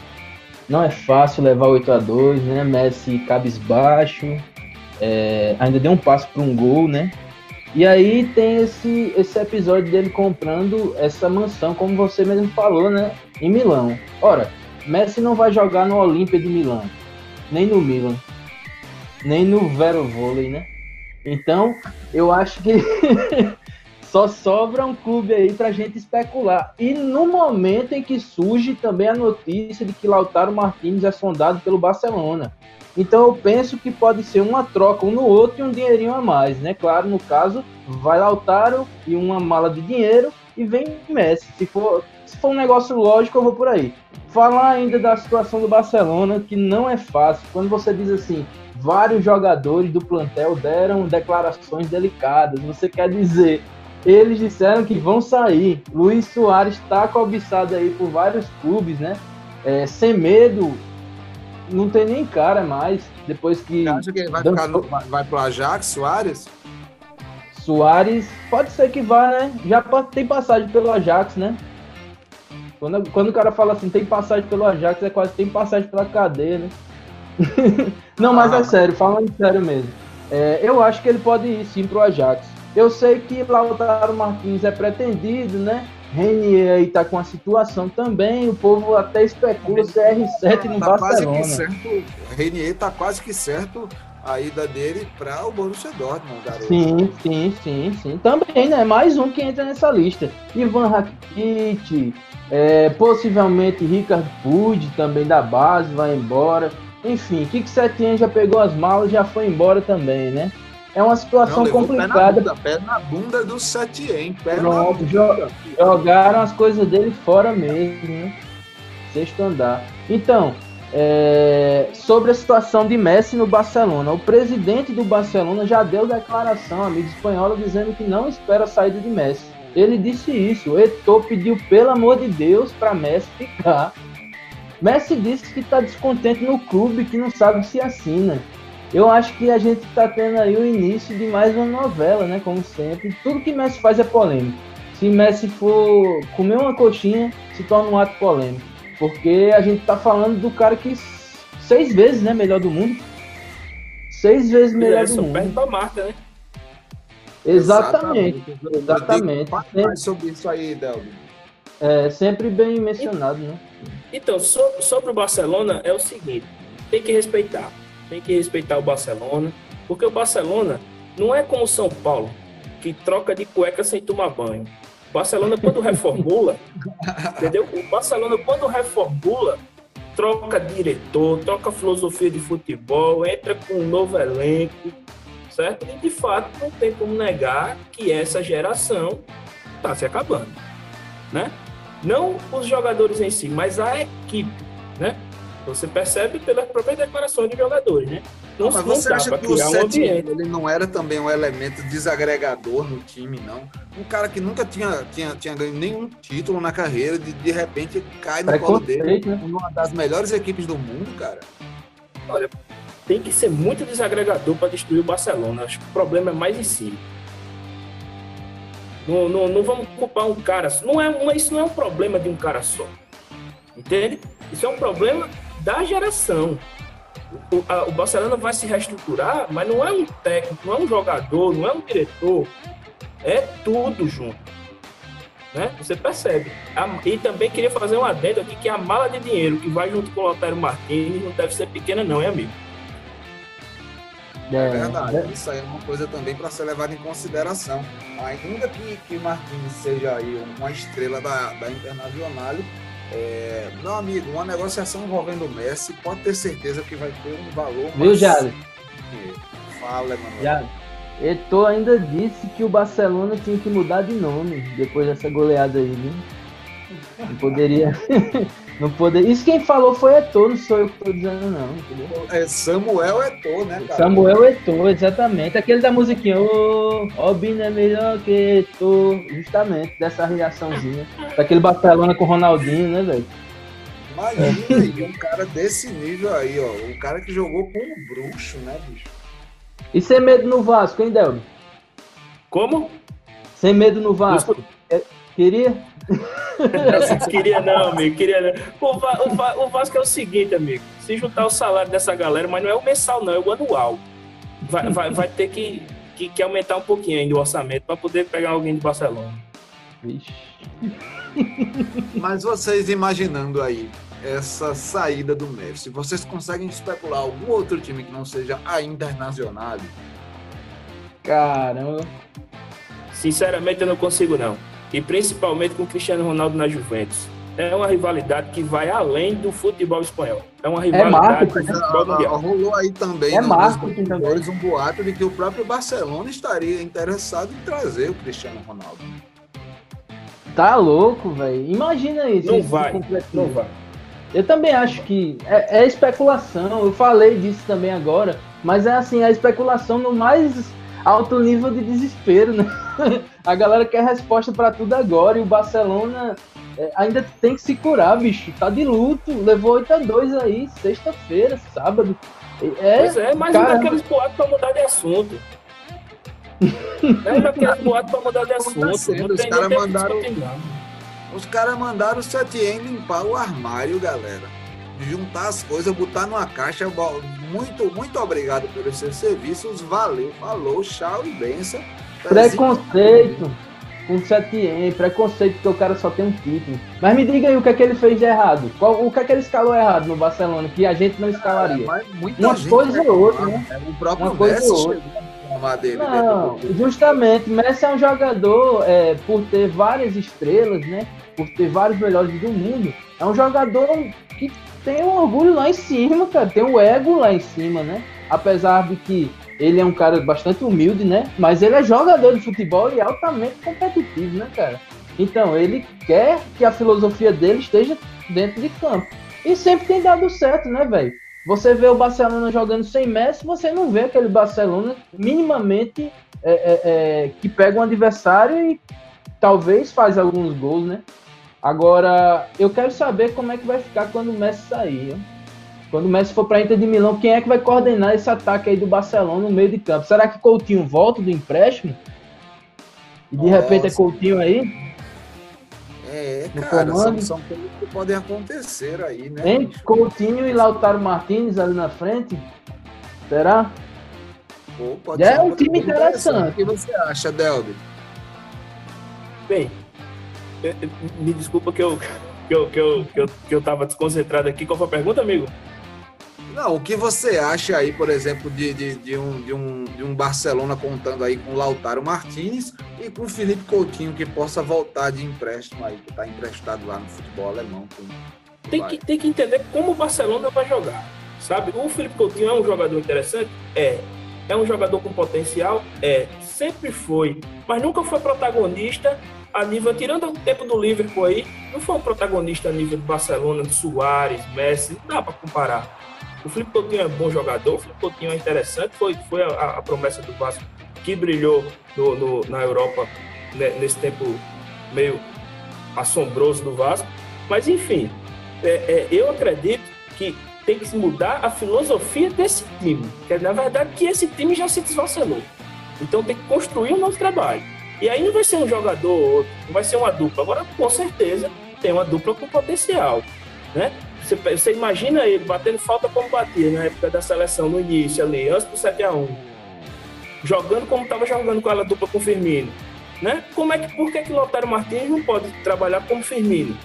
Não é fácil levar 8 a 2 né? Messi cabisbaixo. É, ainda deu um passo para um gol, né? E aí tem esse, esse episódio dele comprando essa mansão, como você mesmo falou, né? Em Milão. Ora, Messi não vai jogar no Olímpia de Milão, nem no Milan, nem no Vero Vôlei, né? Então, eu acho que só sobra um clube aí pra gente especular. E no momento em que surge também a notícia de que Lautaro Martins é sondado pelo Barcelona. Então eu penso que pode ser uma troca um no outro e um dinheirinho a mais, né? Claro, no caso, vai Lautaro e uma mala de dinheiro e vem Messi. Se for, se for um negócio lógico, eu vou por aí. Falar ainda da situação do Barcelona, que não é fácil. Quando você diz assim, vários jogadores do plantel deram declarações delicadas, você quer dizer eles disseram que vão sair. Luiz Soares está cobiçado aí por vários clubes, né? É, sem medo não tem nem cara mais. Depois que. Você acha que ele vai, ficar no, vai pro Ajax, Soares? Soares, pode ser que vá, né? Já tem passagem pelo Ajax, né? Quando, quando o cara fala assim, tem passagem pelo Ajax, é quase tem passagem pela cadeia, né? não, mas é ah. sério, falando sério mesmo. é, eu acho que ele pode ir sim pro Ajax. Eu sei que Lautaro Martins é pretendido, né? Renier aí tá com a situação também, o povo até especula CR7 no tá Barcelona. Quase que certo, Renier tá quase que certo a ida dele para o Borussia Dortmund, garoto. Sim, sim, sim, sim. Também, né? Mais um que entra nessa lista. Ivan Rakitic, é, possivelmente Ricardo Puig, também da base, vai embora. Enfim, Kik Setien já pegou as malas já foi embora também, né? É uma situação Não, complicada. Pé na, bunda, pé do Setien. Pronto, jo jogaram as coisas dele fora mesmo, né? Sexto andar. Então, é, sobre a situação de Messi no Barcelona. O presidente do Barcelona já deu declaração, amigo espanhola, dizendo que não espera a saída de Messi. Ele disse isso. O Eto'o pediu, pelo amor de Deus, para Messi ficar. Messi disse que está descontente no clube, que não sabe se assina. Eu acho que a gente está tendo aí o início de mais uma novela, né? Como sempre. Tudo que Messi faz é polêmico. Se Messi for comer uma coxinha, se torna um ato polêmico. Porque a gente tá falando do cara que seis vezes, né, melhor do mundo. Seis vezes melhor é, do mundo. perto da marca, né? Exatamente. Exatamente. Mais sobre isso aí, Delvin. É sempre bem mencionado, né? Então, sobre o Barcelona é o seguinte: tem que respeitar. Tem que respeitar o Barcelona, porque o Barcelona não é como o São Paulo, que troca de cueca sem tomar banho. Barcelona, quando reformula, entendeu? O Barcelona, quando reformula, troca diretor, troca filosofia de futebol, entra com um novo elenco, certo? E de fato não tem como negar que essa geração está se acabando, né? Não os jogadores em si, mas a equipe, né? Você percebe pelas próprias declarações de jogadores, né? Não, mas você não acha que o Sete um ele não era também um elemento desagregador no time, não? Um cara que nunca tinha, tinha, tinha ganho nenhum título na carreira, de, de repente cai no colo dele, né? uma das melhores equipes do mundo, cara. Olha, tem que ser muito desagregador para destruir o Barcelona. Acho que o problema é mais em si. Não, não, não vamos culpar um cara. Não é, isso não é um problema de um cara só. Entende? Isso é um problema da geração. O, a, o Barcelona vai se reestruturar, mas não é um técnico, não é um jogador, não é um diretor, é tudo junto. Né? Você percebe. e também queria fazer um adendo aqui que a mala de dinheiro que vai junto com o Lotário Martins não deve ser pequena, não, é amigo? É, é verdade. É. Isso aí é uma coisa também para ser levada em consideração. Ainda que, que Martins seja aí uma estrela da, da Internacional, é, meu amigo, uma negociação envolvendo o Messi, pode ter certeza que vai ter um valor. Viu, Jale? Fala, Emanuel. Eto ainda disse que o Barcelona tinha que mudar de nome depois dessa goleada aí, viu? Não poderia. não poderia. Isso quem falou foi Eto, não sou eu que estou dizendo, não. Entendeu? É Samuel Eto, né, cara? Samuel Eto, exatamente. Aquele da musiquinha, ô, oh, Bina é melhor que Eto. Justamente, dessa reaçãozinha. Daquele Barcelona com o Ronaldinho, né, velho? Imagina aí, um cara desse nível aí, ó. Um cara que jogou com um bruxo, né, bicho? E sem medo no Vasco, hein, Delmo? Como? Sem medo no Vasco. É, queria? Não queria não, amigo, queria não. O, Va o, Va o, Vasco é o seguinte, amigo. Se juntar o salário dessa galera, mas não é o mensal, não, é o anual. Vai, vai, vai ter que, que, que, aumentar um pouquinho ainda o orçamento para poder pegar alguém de Barcelona. Vixe. Mas vocês imaginando aí essa saída do Messi, vocês conseguem especular algum outro time que não seja a Internacional? Caramba. Sinceramente, eu não consigo, não e principalmente com o Cristiano Ronaldo na Juventus. É uma rivalidade que vai além do futebol espanhol. É uma é rivalidade é do futebol mundial. Rolou aí também, é marketing também. um boato de que o próprio Barcelona estaria interessado em trazer o Cristiano Ronaldo. Tá louco, velho. Imagina isso. Não vai, não vai. Eu também acho que é, é, especulação. Eu falei disso também agora, mas é assim, a especulação no mais alto nível de desespero, né? A galera quer resposta para tudo agora e o Barcelona é, ainda tem que se curar, bicho. Tá de luto, levou 8 a 2 aí, sexta-feira, sábado. É, pois é, mas um daqueles boatos pra mudar de assunto. é daqueles boatos pra mudar de assunto. Tá os caras mandaram. Os caras mandaram o Setien limpar o armário, galera. juntar as coisas, botar numa caixa. Muito, muito obrigado pelos seus serviços. Valeu, falou, tchau e benção. Preconceito com Setien, preconceito porque o cara só tem um título. Mas me diga aí o que é que ele fez de errado. Qual, o que é que ele escalou errado no Barcelona, que a gente não escalaria? Ah, Uma coisa ou outra, né? É, o próprio Uma coisa ou outra. Dele, não, justamente, Messi é um jogador, é, por ter várias estrelas, né? Por ter vários melhores do mundo, é um jogador que tem um orgulho lá em cima, cara, tem um ego lá em cima, né? Apesar de que ele é um cara bastante humilde, né? Mas ele é jogador de futebol e altamente competitivo, né, cara? Então, ele quer que a filosofia dele esteja dentro de campo. E sempre tem dado certo, né, velho? Você vê o Barcelona jogando sem Messi, você não vê aquele Barcelona minimamente é, é, é, que pega um adversário e talvez faz alguns gols, né? Agora, eu quero saber como é que vai ficar quando o Messi sair. Hein? Quando o Messi for para a Inter de Milão, quem é que vai coordenar esse ataque aí do Barcelona no meio de campo? Será que Coutinho volta do empréstimo? E de Nossa. repente é Coutinho aí? É, cara, são, são coisas que podem acontecer aí, né? Hein? Coutinho e Lautaro Martinez ali na frente? Será? Pô, pode é um time interessante. O que você acha, Delby? Bem, me desculpa que eu, que eu, que eu, que eu, que eu tava desconcentrado aqui. Qual foi a pergunta, amigo? Não, o que você acha aí, por exemplo, de, de, de, um, de, um, de um Barcelona contando aí com o Lautaro Martinez e com o Felipe Coutinho que possa voltar de empréstimo aí, que está emprestado lá no futebol alemão. Tem que, tem que entender como o Barcelona vai jogar, sabe? O Felipe Coutinho é um jogador interessante? É. É um jogador com potencial? É. Sempre foi. Mas nunca foi protagonista a nível, tirando o tempo do Liverpool aí, não foi um protagonista a nível do Barcelona, do Soares, Messi, não dá para comparar. O Felipe Coutinho é bom jogador, o Felipe Coutinho é interessante, foi, foi a, a promessa do Vasco que brilhou no, no, na Europa né, nesse tempo meio assombroso do Vasco. Mas, enfim, é, é, eu acredito que tem que mudar a filosofia desse time. Que, na verdade, que esse time já se desvacelou. Então tem que construir um novo trabalho. E aí não vai ser um jogador não vai ser uma dupla. Agora, com certeza, tem uma dupla com potencial. Né? Você, você imagina ele batendo falta como batia na época da seleção, no início ali, antes do 7x1. Jogando como estava jogando com ela dupla com o Firmino. Né? Como é que, por que, que Lotário Martins não pode trabalhar como Firmino?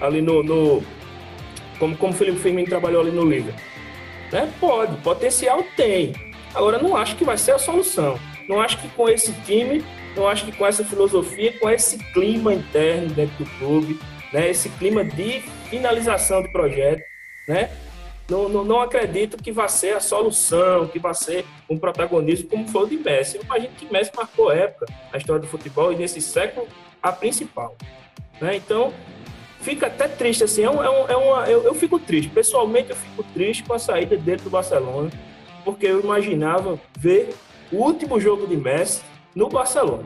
Ali no. no como, como o Felipe Firmino trabalhou ali no Liga. Né? Pode, potencial tem. Agora, não acho que vai ser a solução. Não acho que com esse time, não acho que com essa filosofia, com esse clima interno dentro do clube, né, esse clima de finalização de projeto, né? Não, não, não, acredito que vai ser a solução, que vai ser um protagonismo como foi o de Messi. Eu imagino que Messi marcou época na história do futebol e nesse século a principal. Né? Então, fica até triste assim. É, um, é, um, é uma, eu, eu, fico triste. Pessoalmente, eu fico triste com a saída dele do Barcelona, porque eu imaginava ver o último jogo de Messi no Barcelona.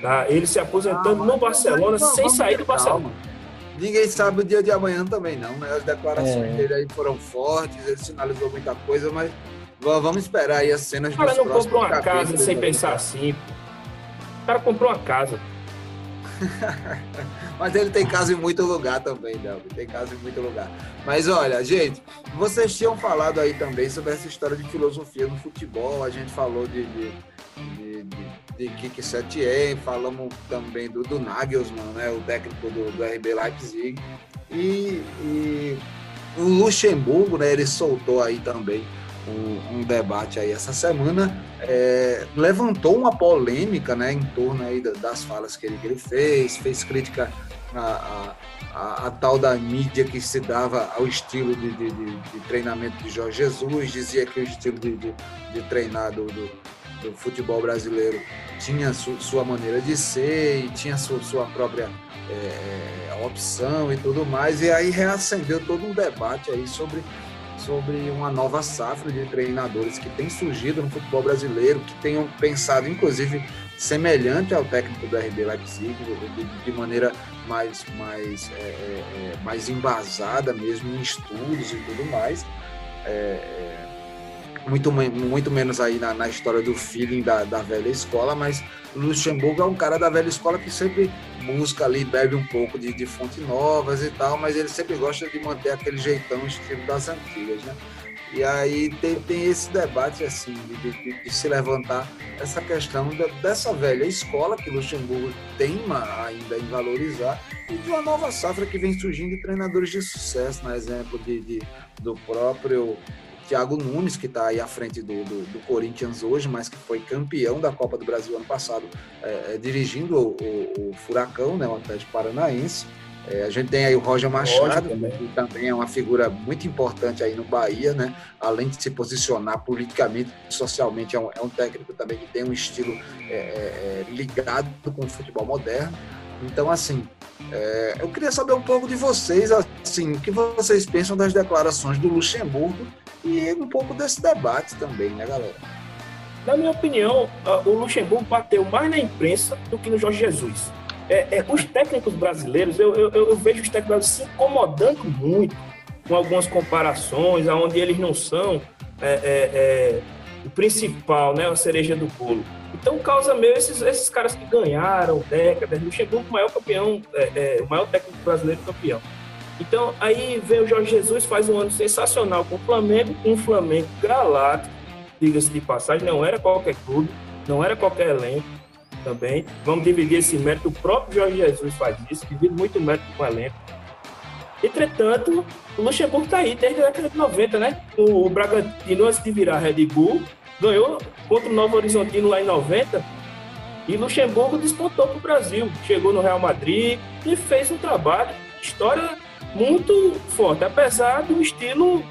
Tá? Ele se aposentando ah, no Barcelona sem sair do Barcelona. Ninguém sabe o dia de amanhã também, não, né? As declarações é. dele aí foram fortes, ele sinalizou muita coisa, mas vamos esperar aí as cenas O cara não comprou uma casa sem pensar assim. O cara comprou uma casa. Mas ele tem casa em muito lugar também, Delvin. Tem casa em muito lugar. Mas olha, gente, vocês tinham falado aí também sobre essa história de filosofia no futebol. A gente falou de, de, de, de, de Kiki falamos também do, do Nagelsmann, né, o técnico do, do RB Leipzig. E, e o Luxemburgo, né, ele soltou aí também um, um, debate aí essa semana, é, levantou uma polêmica né, em torno aí das falas que ele, que ele fez, fez crítica a, a, a, tal da mídia que se dava ao estilo de, de, de, de treinamento de Jorge Jesus, dizia que o estilo de, de treinar do, do, do, futebol brasileiro tinha su, sua maneira de ser e tinha su, sua própria é, opção e tudo mais, e aí reacendeu todo um debate aí sobre sobre uma nova safra de treinadores que tem surgido no futebol brasileiro, que tenham pensado, inclusive, semelhante ao técnico do RB Leipzig, de, de maneira mais, mais, é, é, é, mais embasada mesmo em estudos e tudo mais. É, é, muito, muito menos aí na, na história do feeling da, da velha escola, mas Luxemburgo é um cara da velha escola que sempre busca ali, bebe um pouco de, de fontes novas e tal, mas ele sempre gosta de manter aquele jeitão estilo das antigas, né? E aí tem, tem esse debate assim de, de, de se levantar essa questão da, dessa velha escola que Luxemburgo teima ainda em valorizar e de uma nova safra que vem surgindo de treinadores de sucesso, na exemplo de, de do próprio Thiago Nunes, que está aí à frente do, do, do, Corinthians hoje, mas que foi campeão da Copa do Brasil ano passado, é, é, dirigindo o, o, o, Furacão, né, o Atlético Paranaense. É, a gente tem aí o Roger Machado, também. que também é uma figura muito importante aí no Bahia, né? Além de se posicionar politicamente, socialmente, é um, é um técnico também que tem um estilo é, é, é, ligado com o futebol moderno. Então, assim, eu queria saber um pouco de vocês, assim, o que vocês pensam das declarações do Luxemburgo e um pouco desse debate também, né, galera? Na minha opinião, o Luxemburgo bateu mais na imprensa do que no Jorge Jesus. É, é, os técnicos brasileiros, eu, eu, eu, vejo os técnicos se incomodando muito com algumas comparações, onde eles não são é, é, é, o principal, né, a cereja do bolo. Então, causa meio esses, esses caras que ganharam décadas, Luxemburgo, o maior campeão, é, o maior técnico brasileiro campeão. Então, aí vem o Jorge Jesus, faz um ano sensacional com o Flamengo, um Flamengo galáctico, diga-se de passagem, não era qualquer clube, não era qualquer elenco também. Vamos dividir esse mérito, o próprio Jorge Jesus faz isso, divide muito mérito com o elenco. Entretanto, o Luxemburgo está aí desde a década de 90, né? O, o Bragantino, antes de virar Red Bull, ganhou contra o Novo Horizontino lá em 90 e Luxemburgo despontou para o Brasil. Chegou no Real Madrid e fez um trabalho, história muito forte, apesar do estilo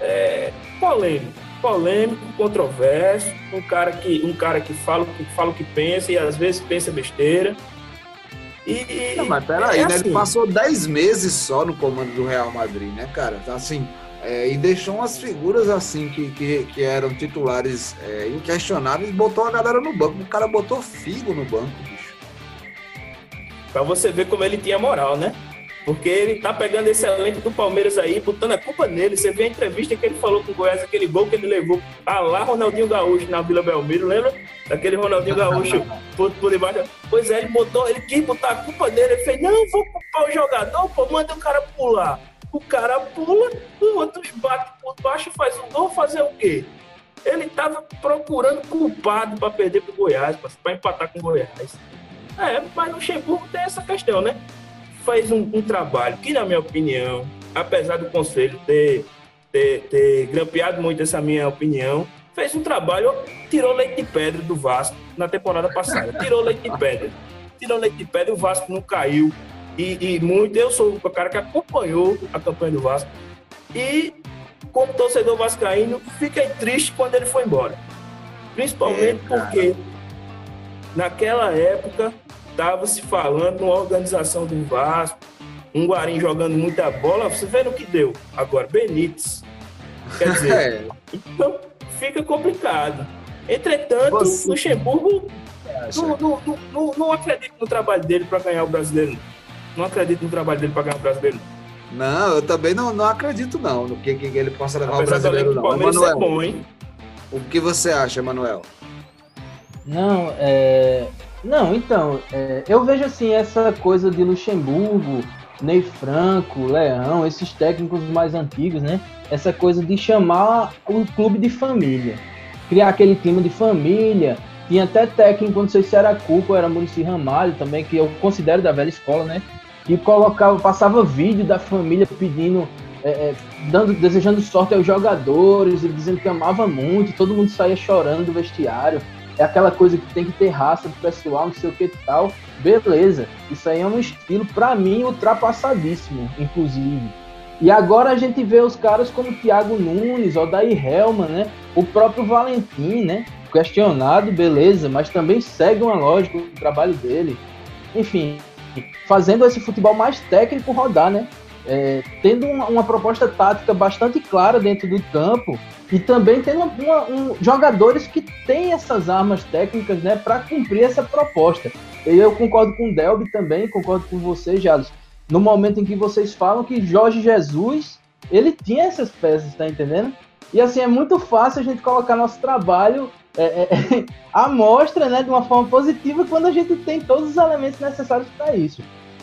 é, polêmico, polêmico, controverso, um cara que um cara que fala que fala o que pensa e às vezes pensa besteira. E, Não, mas peraí, é né? Assim. Ele passou 10 meses só no comando do Real Madrid, né, cara? Então, assim, é, e deixou umas figuras assim que, que, que eram titulares é, inquestionáveis, botou a galera no banco. O cara botou Figo no banco, bicho. Pra você ver como ele tinha moral, né? Porque ele tá pegando esse elenco do Palmeiras aí, botando a culpa nele. Você vê a entrevista que ele falou com o Goiás, aquele gol que ele levou a lá Ronaldinho Gaúcho na Vila Belmiro, lembra? Daquele Ronaldinho Gaúcho por, por debaixo. Pois é, ele botou, ele quis botar a culpa nele. Ele fez, não, vou culpar o jogador, pô, manda o cara pular. O cara pula, o outro bate por baixo faz um gol, fazer o quê? Ele tava procurando culpado para perder pro Goiás, para empatar com o Goiás. É, mas no Luxemburgo tem essa questão, né? Faz um, um, trabalho que, na minha opinião, apesar do conselho ter, ter, ter grampeado muito essa minha opinião, fez um trabalho, tirou leite de pedra do Vasco na temporada passada. Tirou leite de pedra. Tirou leite de pedra, o Vasco não caiu. E, e muito, eu sou o cara que acompanhou a campanha do Vasco. E, como torcedor vascaíno, fiquei triste quando ele foi embora. Principalmente é, porque, naquela época, estava se falando numa organização do Vasco, um Guarim jogando muita bola, você vê no que deu. Agora, Benítez. Quer dizer, é. então fica complicado. Entretanto, você... Luxemburgo não, não, não, não, acredito no trabalho dele para ganhar o brasileiro. Não acredito no trabalho dele para ganhar o brasileiro. Não, eu também não, não acredito não no que, que ele possa levar Apesar o brasileiro não. Manuel, é bom, hein? O que você acha, Manuel? Não, é, não, então, é, eu vejo assim, essa coisa de Luxemburgo, Ney Franco, Leão, esses técnicos mais antigos, né? Essa coisa de chamar o clube de família. Criar aquele clima de família. Tinha até técnico, não sei se era Cuco era Murici Ramalho também, que eu considero da velha escola, né? Que colocava, passava vídeo da família pedindo, é, é, dando, desejando sorte aos jogadores, e dizendo que amava muito, todo mundo saía chorando do vestiário é aquela coisa que tem que ter raça do pessoal, não sei o que tal. Beleza, isso aí é um estilo, para mim, ultrapassadíssimo, inclusive. E agora a gente vê os caras como Thiago Nunes, Odair Helman, né? O próprio Valentim, né? Questionado, beleza, mas também segue uma lógica o trabalho dele. Enfim, fazendo esse futebol mais técnico rodar, né? É, tendo uma, uma, proposta tática bastante clara dentro do campo e também tendo uma, um, jogadores que têm essas armas técnicas né, para cumprir essa proposta. E eu concordo com o Delby também, concordo com você, Jalos, no momento em que vocês falam que Jorge Jesus ele tinha essas peças, tá entendendo? E assim, é muito fácil a gente colocar nosso trabalho é, é, à mostra né, de uma forma positiva quando a gente tem todos os elementos necessários para isso.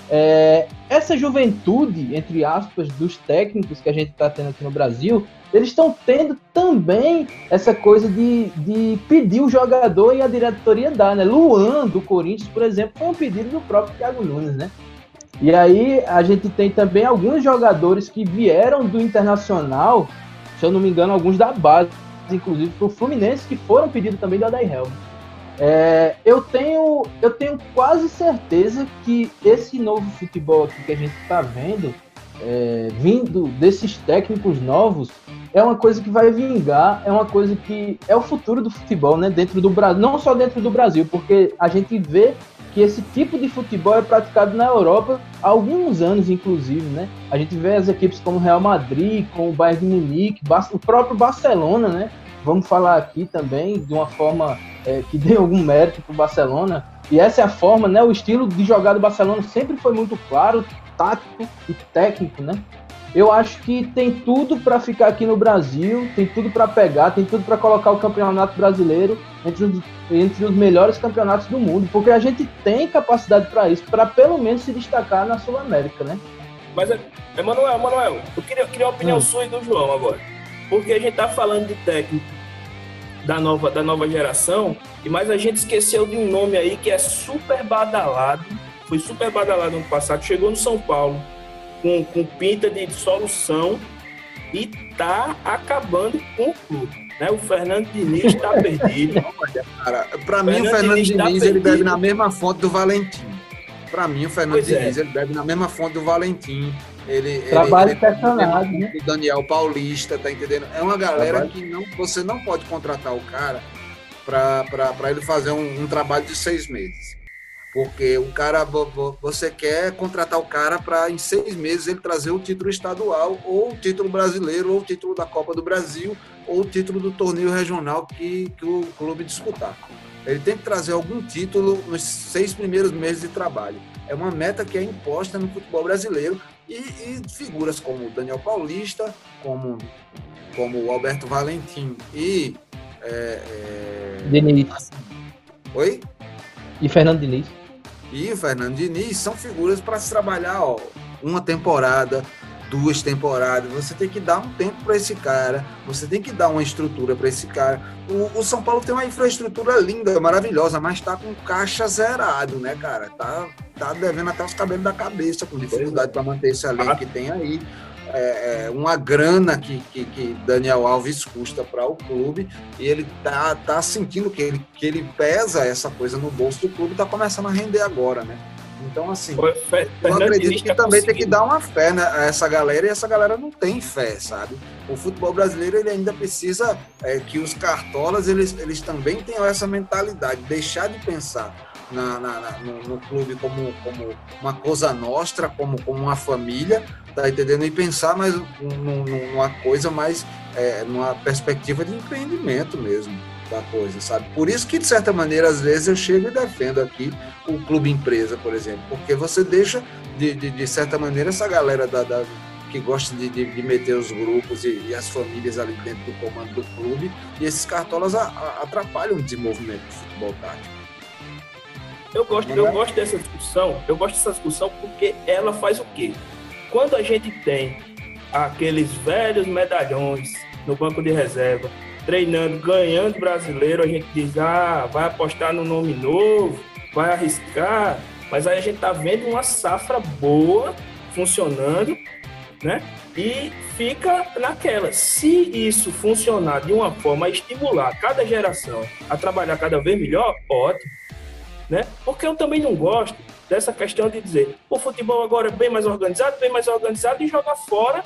É, essa juventude, entre aspas, dos técnicos que a gente está tendo aqui no Brasil, eles estão tendo também essa coisa de, de pedir o jogador e a diretoria dar, né? Luan, do Corinthians, por exemplo, foi um pedido do próprio Thiago Nunes, né? E aí a gente tem também alguns jogadores que vieram do Internacional, se eu não me engano, alguns da base, inclusive para o Fluminense, que foram pedidos também do Adair Helm. É, eu, tenho, eu tenho quase certeza que esse novo futebol aqui que a gente está vendo, é, vindo desses técnicos novos, é uma coisa que vai vingar, é uma coisa que é o futuro do futebol, né? Dentro do Brasil, não só dentro do Brasil, porque a gente vê que esse tipo de futebol é praticado na Europa há alguns anos, inclusive, né? A gente vê as equipes como Real Madrid, como o Bayern de Munique, o próprio Barcelona, né? Vamos falar aqui também de uma forma é, que dê algum mérito para o Barcelona. E essa é a forma, né? O estilo de jogar do Barcelona sempre foi muito claro, tático e técnico, né? Eu acho que tem tudo para ficar aqui no Brasil, tem tudo para pegar, tem tudo para colocar o campeonato brasileiro entre os, entre os melhores campeonatos do mundo, porque a gente tem capacidade para isso, para pelo menos se destacar na Sul América, né? Mas, Emanuel, Emanuel, eu queria, eu queria a opinião hum. sua e do João agora. Porque a gente tá falando de técnico da nova, da nova geração, mas a gente esqueceu de um nome aí que é super badalado, foi super badalado no passado, chegou no São Paulo, com, com pinta de solução e tá acabando com o clube. Né? O Fernando Diniz está perdido. Para mim, o Fernando Diniz, Diniz tá ele bebe na mesma fonte do Valentim. Para mim, o Fernando pois é. Diniz é. ele bebe na mesma fonte do Valentim. Ele, Trabalho ele, personalizado, né? O Daniel Paulista, tá entendendo? É uma galera trabalho. que não, você não pode contratar o cara para ele fazer um, um trabalho de seis meses. Porque o cara, você quer contratar o cara para em seis meses ele trazer o título estadual, ou o título brasileiro, ou o título da Copa do Brasil, ou o título do torneio regional que, que o clube disputar. Ele tem que trazer algum título nos seis primeiros meses de trabalho. É uma meta que é imposta no futebol brasileiro e, e figuras como o Daniel Paulista, como, como o Alberto Valentim e. É, é, Diniz. Assim, oi? E Fernando Diniz e o Fernando Diniz são figuras para se trabalhar ó, uma temporada, duas temporadas. Você tem que dar um tempo para esse cara, você tem que dar uma estrutura para esse cara. O, o, São Paulo tem uma infraestrutura linda, maravilhosa, mas está com caixa zerado, né, cara? Tá, tá devendo até os cabelos da cabeça, com dificuldade para manter esse elenco que tem aí é, é, uma grana que, que, que, Daniel Alves custa para o clube e ele tá, tá sentindo que ele, que ele pesa essa coisa no bolso do clube tá começando a render agora, né? Então, assim, eu acredito que também tem que dar uma fé né, a essa galera e essa galera não tem fé, sabe? O futebol brasileiro ele ainda precisa é, que os cartolas eles, eles também tenham essa mentalidade, deixar de pensar na, na, na no, no, clube como, como uma coisa nostra, como, como uma família, tá entendendo? E pensar mais numa coisa mais, é, numa perspectiva de empreendimento mesmo da coisa, sabe? Por isso que, de certa maneira, às vezes eu chego e defendo aqui o clube empresa, por exemplo, porque você deixa, de, de, de certa maneira, essa galera da, da que gosta de, de, meter os grupos e, e, as famílias ali dentro do comando do clube, e esses cartolas a, a, atrapalham o desenvolvimento do futebol tático. Eu gosto, eu é? gosto dessa discussão, eu gosto dessa discussão porque ela faz o quê? Quando a gente tem aqueles velhos medalhões no banco de reserva, treinando, ganhando brasileiro, a gente diz, ah, vai apostar no nome novo, vai arriscar, mas aí a gente tá vendo uma safra boa funcionando, né? E fica naquela. Se isso funcionar de uma forma a estimular cada geração a trabalhar cada vez melhor, ótimo, né? Porque eu também não gosto dessa questão de dizer o futebol agora é bem mais organizado, bem mais organizado e joga fora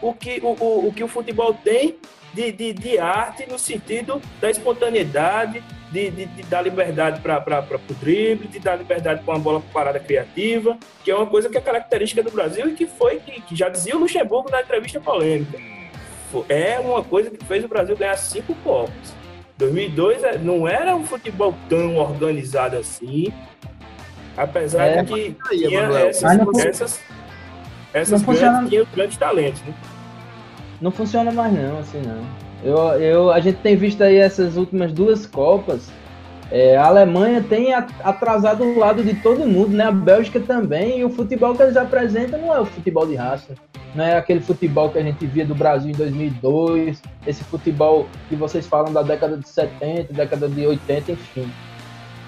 o que o, o, o que o futebol tem de, de, de, arte no sentido da espontaneidade, de, de, de dar liberdade para o drible, de dar liberdade para uma bola parada criativa, que é uma coisa que é característica do Brasil e que foi, que, que já dizia o Luxemburgo na entrevista polêmica. É uma coisa que fez o Brasil ganhar cinco Copas. 2002 é, não era um futebol tão organizado assim, Apesar é, de que tinha essas, não, essas, essas não grandes, tinham grandes talentos, né? Não funciona mais não, assim não. Eu, eu, a gente tem visto aí essas últimas duas Copas. É, a Alemanha tem atrasado o lado de todo mundo, né? A Bélgica também. E o futebol que eles apresentam não é o futebol de raça. Não é aquele futebol que a gente via do Brasil em 2002. Esse futebol que vocês falam da década de 70, década de 80, enfim.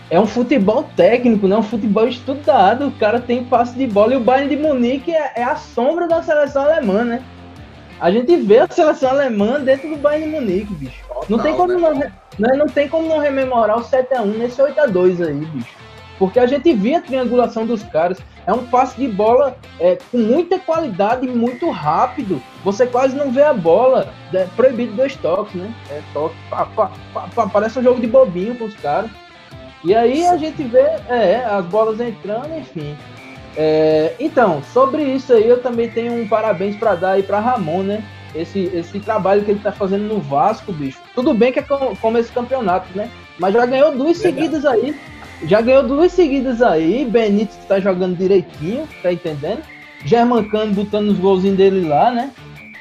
É um futebol técnico, não é um futebol estudado. O cara tem passe de bola. E o Bayern de Munique é, é a sombra da seleção alemã, né? A gente vê a seleção alemã dentro do Bayern de Munique, bicho. Total, não, tem como né? não, não tem como não rememorar o 7x1 nesse 8x2 aí, bicho. Porque a gente vê a triangulação dos caras. É um passe de bola é, com muita qualidade e muito rápido. Você quase não vê a bola. É proibido dois toques, né? É toque. Pá, pá, pá, parece um jogo de bobinho com os caras. E aí a gente vê é, as bolas entrando, enfim. É, então, sobre isso aí, eu também tenho um parabéns para dar aí para Ramon, né? Esse, esse trabalho que ele tá fazendo no Vasco, bicho. Tudo bem que é como esse campeonato, né? Mas já ganhou duas seguidas aí. Já ganhou duas seguidas aí. Benítez tá jogando direitinho, tá entendendo? Germancano botando os golzinhos dele lá, né?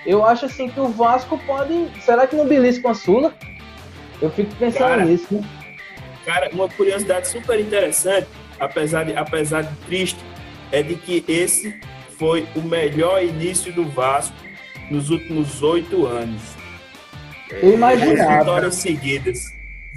Eu acho assim que o Vasco pode. Será que não belisca com a Sula? Eu fico pensando cara, nisso, né? Cara, uma curiosidade super interessante, apesar de, apesar de triste, é de que esse foi o melhor início do Vasco nos últimos oito anos. Eu imaginava. Duas vitórias seguidas.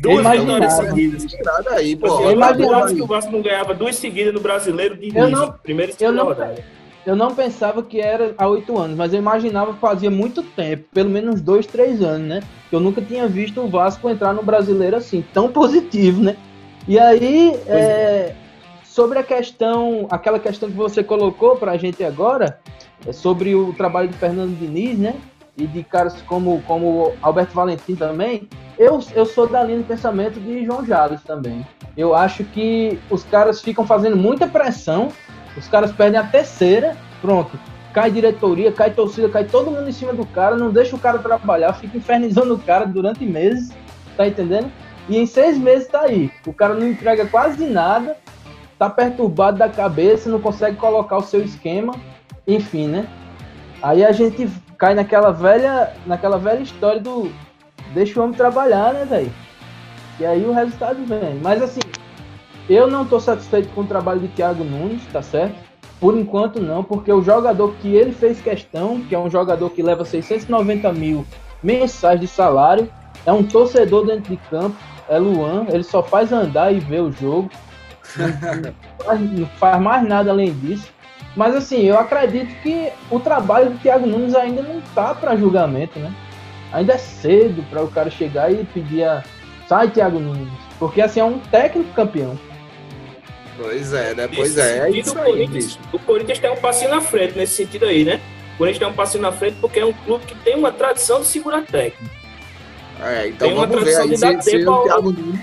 Duas vitórias seguidas. Aí, pô. Eu imaginava que o Vasco não ganhava duas seguidas no brasileiro de início, não, primeira e segunda rodada. Eu não pensava que era há oito anos, mas eu imaginava que fazia muito tempo, pelo menos dois, três anos, né? Eu nunca tinha visto o Vasco entrar no brasileiro assim, tão positivo, né? E aí, é, é Sobre a questão, aquela questão que você colocou para a gente agora, é sobre o trabalho de Fernando Diniz, né? E de caras como, como Alberto Valentim também, eu, eu sou da linha de pensamento de João Jales também. Eu acho que os caras ficam fazendo muita pressão, os caras perdem a terceira, pronto. Cai diretoria, cai torcida, cai todo mundo em cima do cara, não deixa o cara trabalhar, fica infernizando o cara durante meses, tá entendendo? E em seis meses tá aí. O cara não entrega quase nada, tá perturbado da cabeça, não consegue colocar o seu esquema, enfim, né? Aí a gente cai naquela velha, naquela velha história do deixa o homem trabalhar, né, velho? E aí o resultado vem. Mas assim, eu não tô satisfeito com o trabalho de Thiago Nunes, tá certo? Por enquanto não, porque o jogador que ele fez questão, que é um jogador que leva 690 mil mensais de salário, é um torcedor dentro de campo, é Luan, ele só faz andar e ver o jogo não faz mais nada além disso. Mas assim, eu acredito que o trabalho do Thiago Nunes ainda não tá para julgamento, né? Ainda é cedo para o cara chegar e pedir a sai Thiago Nunes, porque assim é um técnico campeão. Pois é, né? Pois é, é isso aí, o Corinthians tem um passinho na frente nesse sentido aí, né? O Corinthians tem um passinho na frente porque é um clube que tem uma tradição de segurar técnico. É, então vamos ver aí se, se o Thiago Nunes,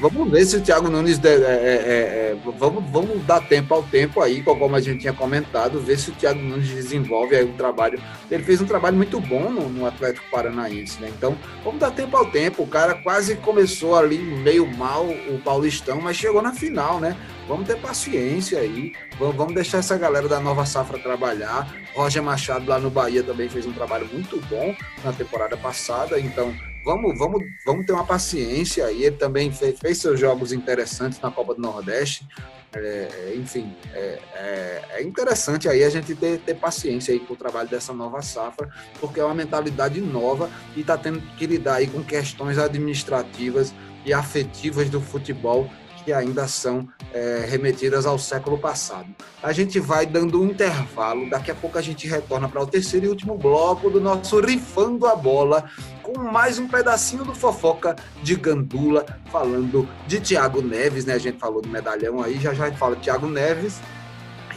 vamos ver se o Thiago Nunes é, é, é, é, vamos, vamos dar tempo ao tempo aí, como a gente tinha comentado, ver se o Thiago Nunes desenvolve aí o trabalho. Ele fez um trabalho muito bom no, no Atlético Paranaense, né? Então vamos dar tempo ao tempo. O cara quase começou ali meio mal o Paulistão, mas chegou na final, né? Vamos ter paciência aí, vamos deixar essa galera da nova safra trabalhar. Roger Machado lá no Bahia também fez um trabalho muito bom na temporada passada, então vamos, vamos, vamos ter uma paciência. E ele também fez, fez seus jogos interessantes na Copa do Nordeste. É, enfim, é, é, é, interessante aí a gente ter, ter paciência aí com o trabalho dessa nova safra, porque é uma mentalidade nova e está tendo que lidar aí com questões administrativas e afetivas do futebol que ainda são é, remetidas ao século passado. A gente vai dando um intervalo, daqui a pouco a gente retorna para o terceiro e último bloco do nosso Rifando a Bola, com mais um pedacinho do fofoca de Gandula, falando de Thiago Neves, né? A gente falou do medalhão aí, já já fala Thiago Neves.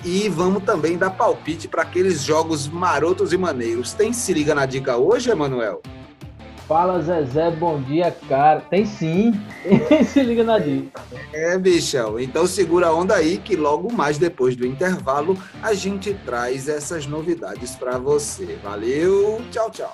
E vamos também dar palpite para aqueles jogos marotos e maneiros. Tem se liga na dica hoje, Emanuel? Fala Zezé, bom dia, cara. Tem sim. Se liga na dica. É, bichão. Então segura a onda aí que logo mais depois do intervalo a gente traz essas novidades para você. Valeu, tchau, tchau.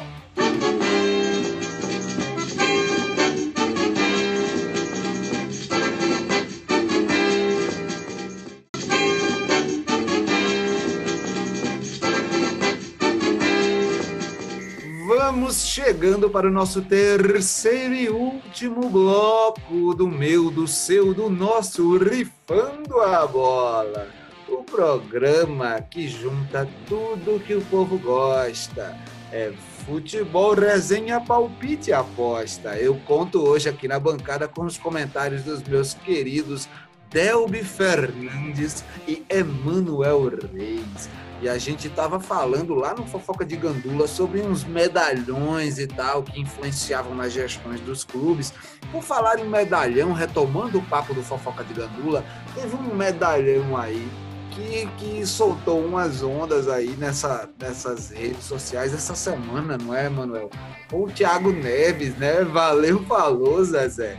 Vamos chegando para o nosso terceiro e último bloco do meu, do seu, do nosso Rifando a Bola. O programa que junta tudo que o povo gosta. É futebol, resenha, palpite e aposta. Eu conto hoje aqui na bancada com os comentários dos meus queridos Delbi Fernandes e Emanuel Reis. E a gente estava falando lá no Fofoca de Gandula sobre uns medalhões e tal que influenciavam nas gestões dos clubes. Por falar em medalhão, retomando o papo do Fofoca de Gandula, teve um medalhão aí que, que soltou umas ondas aí nessa, nessas redes sociais essa semana, não é, Manuel? O Thiago Neves, né? Valeu, falou, Zezé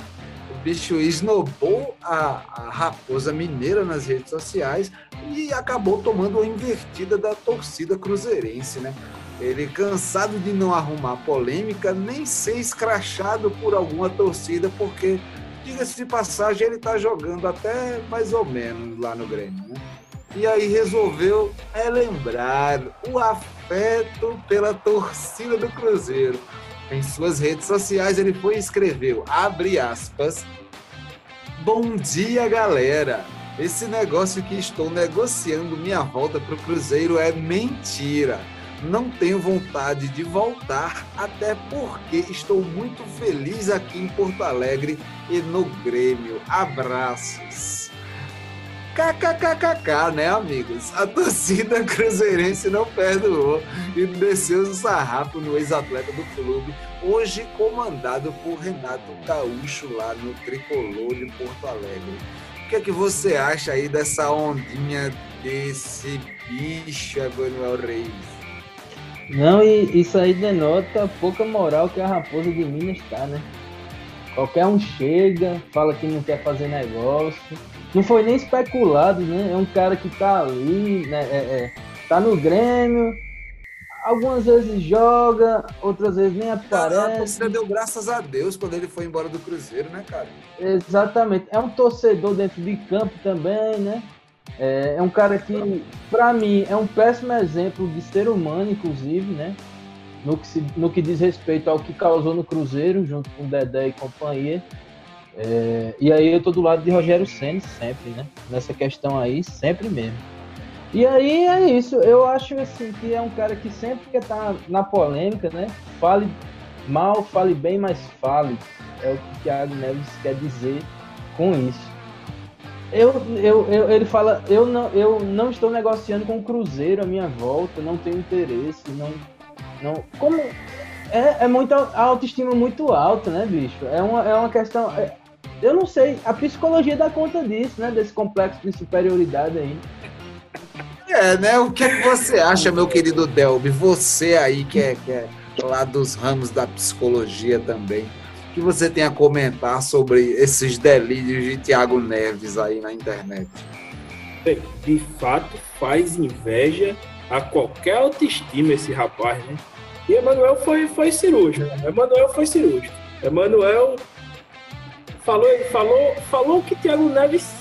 bicho esnobou a, a raposa mineira nas redes sociais e acabou tomando a invertida da torcida cruzeirense, né? Ele cansado de não arrumar polêmica, nem ser escrachado por alguma torcida, porque, diga-se de passagem, ele tá jogando até mais ou menos lá no Grêmio, né? E aí resolveu relembrar o afeto pela torcida do Cruzeiro. Em suas redes sociais, ele foi e escreveu, abre aspas, Bom dia, galera! Esse negócio que estou negociando minha volta para o Cruzeiro é mentira. Não tenho vontade de voltar, até porque estou muito feliz aqui em Porto Alegre e no Grêmio. Abraços! KKKKK, né, amigos? A torcida cruzeirense não perdoou e desceu o sarrafo no ex-atleta do clube, hoje comandado por Renato Gaúcho lá no Tricolor de Porto Alegre. O que é que você acha aí dessa ondinha desse bicho, Emanuel Reis? Não, e isso aí denota pouca moral que a raposa de Minas está, né? Qualquer um chega, fala que não quer fazer negócio não foi nem especulado, né? É um cara que tá ali, né? É, é, tá no Grêmio, algumas vezes joga, outras vezes nem aparece. Você deu graças a Deus quando ele foi embora do Cruzeiro, né, cara? Exatamente. É um torcedor dentro de campo também, né? É, é um cara que, para mim, é um péssimo exemplo de ser humano, inclusive, né? No que, se, no que diz respeito ao que causou no Cruzeiro, junto com o Dedé e companhia. É, e aí eu tô do lado de Rogério Senna sempre, né? Nessa questão aí, sempre mesmo. E aí é isso, eu acho assim que é um cara que sempre quer estar tá na polêmica, né? Fale mal, fale bem, mas fale. É o que o Thiago Neves quer dizer com isso. Eu, eu, eu, ele fala, eu não, eu não estou negociando com o Cruzeiro a minha volta, não tenho interesse, não, não. Como é, é muito autoestima muito alta, né, bicho? É uma, é uma questão. É, eu não sei, a psicologia dá conta disso, né? Desse complexo de superioridade aí. É, né? O que, é que você acha, meu querido Delby? Você aí que é, que é lá dos ramos da psicologia também. O que você tem a comentar sobre esses delírios de Tiago Neves aí na internet? De fato, faz inveja a qualquer autoestima esse rapaz, né? E Emanuel foi, foi cirúrgico. Emanuel foi cirúrgico. Emanuel falou, falou, falou que Thiago Neves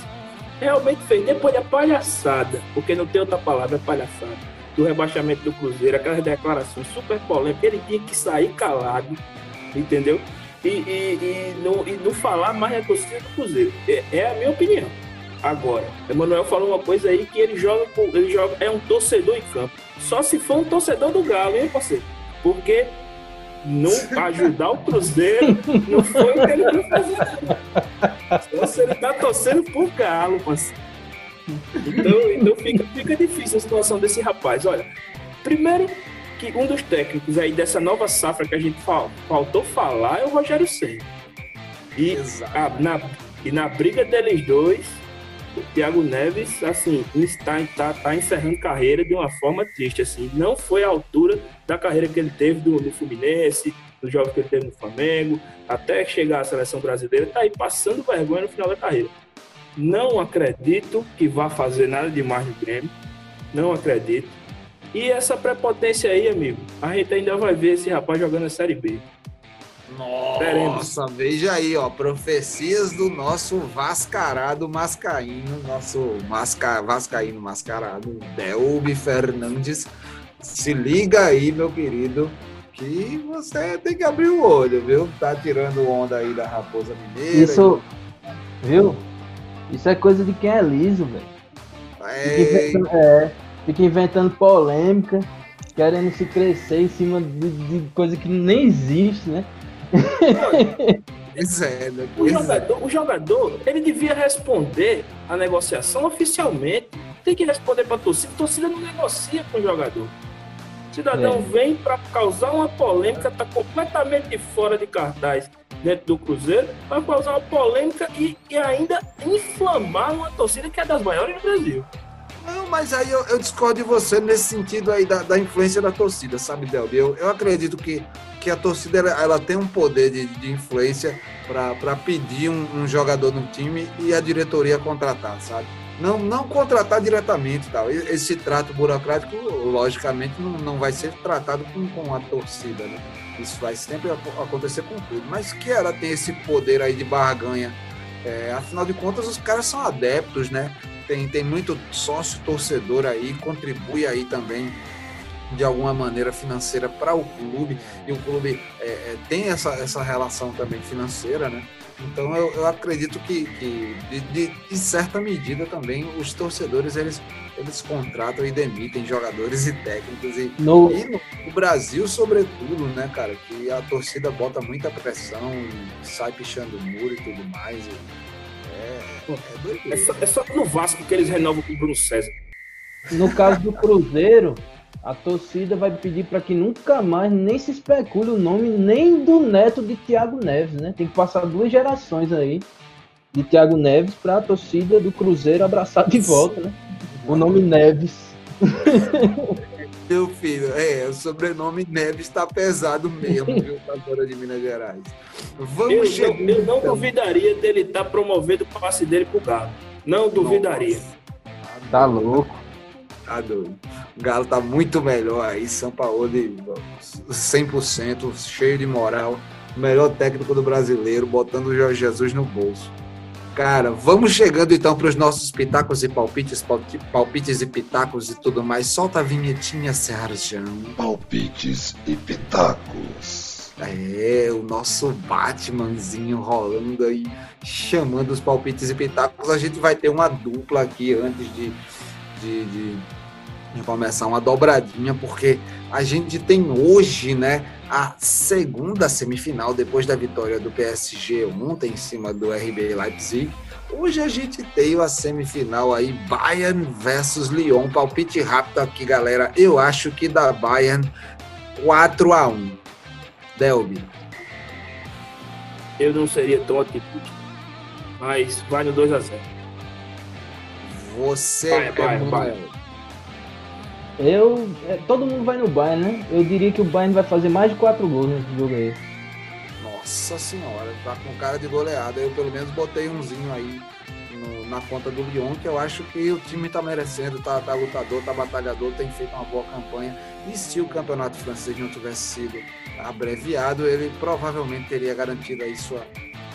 realmente fez. Depois da palhaçada, porque não tem outra palavra, é palhaçada, do rebaixamento do Cruzeiro, aquelas declarações super polêmicas, ele tinha que sair calado, entendeu? E, e, e, não, e não falar mais da torcida do Cruzeiro. É, é, a minha opinião. Agora, Emanuel falou uma coisa aí que ele joga, ele joga, é um torcedor em campo. Só se for um torcedor do Galo, hein, parceiro? Porque não ajudar o Cruzeiro não foi o que ele foi fazer. Se ele tá torcendo por Galo, mas. Então, então fica, fica difícil a situação desse rapaz. Olha, primeiro que um dos técnicos aí dessa nova safra que a gente fal, faltou falar é o Rogério Senna. E, a, na, e na briga deles dois, o Thiago Neves, assim, está, está, está encerrando carreira de uma forma triste, assim. Não foi à altura da carreira que ele teve do, no Fluminense, dos jogos que ele teve no Flamengo, até chegar à seleção brasileira, está aí passando vergonha no final da carreira. Não acredito que vá fazer nada demais no Grêmio. Não acredito. E essa prepotência aí, amigo, a gente ainda vai ver esse rapaz jogando a Série B. Nossa, veja aí, ó, profecias do nosso vascarado mascaíno, nosso masca, vascaíno mascarado, Delby Fernandes. Se liga aí, meu querido, que você tem que abrir o olho, viu? Tá tirando onda aí da Raposa Mineira. Isso, e... viu? Isso é coisa de quem é liso, velho. É... Fica, é, fica inventando polêmica, querendo se crescer em cima de, de coisa que nem existe, né? Pois é, né? o, jogador, é. o jogador, ele devia responder a negociação oficialmente. Tem que responder para a torcida. A torcida não negocia com o jogador. O cidadão é. vem para causar uma polêmica, está completamente fora de cartaz dentro do Cruzeiro, para causar uma polêmica e, e ainda inflamar uma torcida que é das maiores do Brasil. Não, mas aí eu, eu, discordo de você nesse sentido aí da, da influência da torcida, sabe, Delby? Eu, eu acredito que, que a torcida ela, ela tem um poder de, de influência para pedir um, um, jogador no time e a diretoria contratar, sabe? Não, não contratar diretamente tal. Esse trato burocrático, logicamente, não, não vai ser tratado com, com a torcida, né? Isso vai sempre acontecer com tudo. Mas que ela tem esse poder aí de barganha. É, afinal de contas, os caras são adeptos, né? tem, tem muito sócio torcedor aí, contribui aí também de alguma maneira financeira para o clube, e o clube é, é, tem essa, essa relação também financeira, né? Então eu, eu acredito que, que de, de, de, certa medida também os torcedores eles, eles contratam e demitem jogadores e técnicos e no... e no, Brasil sobretudo, né, cara, que a torcida bota muita pressão, sai pichando o muro e tudo mais. E, é, é, só, é só no Vasco que eles renovam com o Bruno César. No caso do Cruzeiro, a torcida vai pedir para que nunca mais nem se especule o nome nem do neto de Thiago Neves, né? Tem que passar duas gerações aí de Thiago Neves para a torcida do Cruzeiro abraçar de volta, né? O nome Neves. Meu filho, é, o sobrenome Neves está pesado mesmo, viu, pastora de Minas Gerais. Vamos eu, chegar. Eu, eu não então. duvidaria dele estar tá promovendo o passe dele pro Galo. Não duvidaria. Nossa. Tá louco. Tá doido. O Galo tá muito melhor aí. São Paulo 100%, cheio de moral. Melhor técnico do brasileiro, botando o Jorge Jesus no bolso. Cara, vamos chegando então para os nossos pitacos e palpites, palpites e pitacos e tudo mais. Solta a vinhetinha, Sérgio. Palpites e pitacos. É, o nosso Batmanzinho rolando aí, chamando os palpites e pitacos. A gente vai ter uma dupla aqui antes de, de, de começar uma dobradinha, porque a gente tem hoje, né, a segunda semifinal depois da vitória do PSG ontem em cima do RB Leipzig. Hoje a gente tem a semifinal aí, Bayern versus Lyon. Palpite rápido aqui, galera. Eu acho que da Bayern 4 a 1 Delby. Eu não seria tão atitude, mas vai no 2 a 0 Você vai, é vai, Bayern. Eu. É, todo mundo vai no Bayern, né? Eu diria que o Bayern vai fazer mais de 4 gols nesse jogo aí. Nossa senhora, tá com cara de goleada. Eu pelo menos botei umzinho aí no, na conta do Lyon, que eu acho que o time tá merecendo, tá, tá lutador, tá batalhador, tem feito uma boa campanha. E se o campeonato francês não tivesse sido abreviado, ele provavelmente teria garantido aí sua,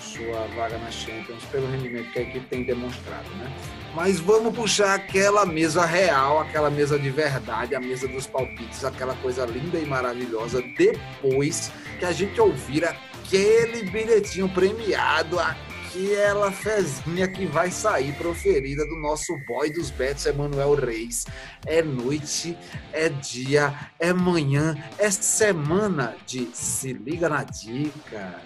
sua vaga na Champions pelo rendimento que a equipe tem demonstrado, né? Mas vamos puxar aquela mesa real, aquela mesa de verdade, a mesa dos palpites, aquela coisa linda e maravilhosa, depois que a gente ouvir aquele bilhetinho premiado, aquela fezinha que vai sair proferida do nosso boy dos bets, Emanuel Reis. É noite, é dia, é manhã, é semana de Se Liga na Dica.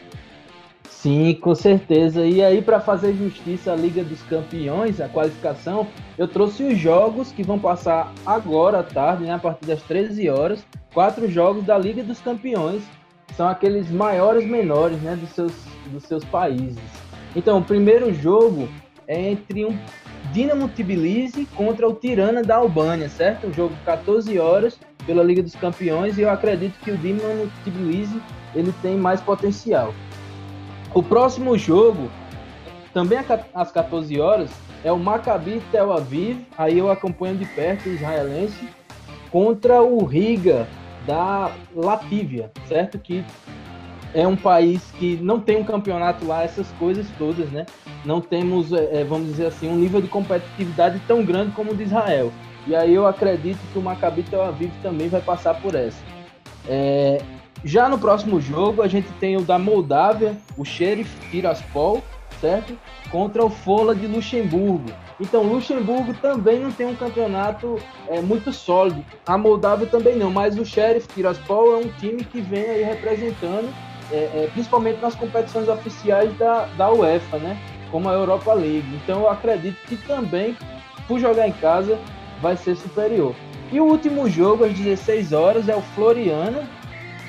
Sim, com certeza. E aí, para fazer justiça à Liga dos Campeões, a qualificação, eu trouxe os jogos que vão passar agora à tarde, né, a partir das 13 horas. Quatro jogos da Liga dos Campeões. São aqueles maiores menores né, dos, seus, dos seus países. Então, o primeiro jogo é entre um Dinamo Tbilisi contra o Tirana da Albânia, certo? Um jogo 14 horas pela Liga dos Campeões e eu acredito que o Dinamo Tbilisi ele tem mais potencial. O próximo jogo, também às 14 horas, é o Maccabi Tel Aviv, aí eu acompanho de perto o israelense, contra o Riga da Latívia, certo? Que é um país que não tem um campeonato lá, essas coisas todas, né? Não temos, é, é vamos dizer assim, um nível de competitividade tão grande como o de Israel. E aí eu acredito que o Maccabi Tel Aviv também vai passar por essa. É, Já no próximo jogo, a gente tem o da Moldávia, o Sheriff Tiraspol, certo? Contra o Fola de Luxemburgo. Então, Luxemburgo também não tem um campeonato é, muito sólido. A Moldávia também não, mas o Sheriff Tiraspol é um time que vem aí representando, é, é, principalmente nas competições oficiais da, da UEFA, né? Como a Europa League. Então, eu acredito que também, por jogar em casa, vai ser superior. E o último jogo, às 16 horas, é o Floriana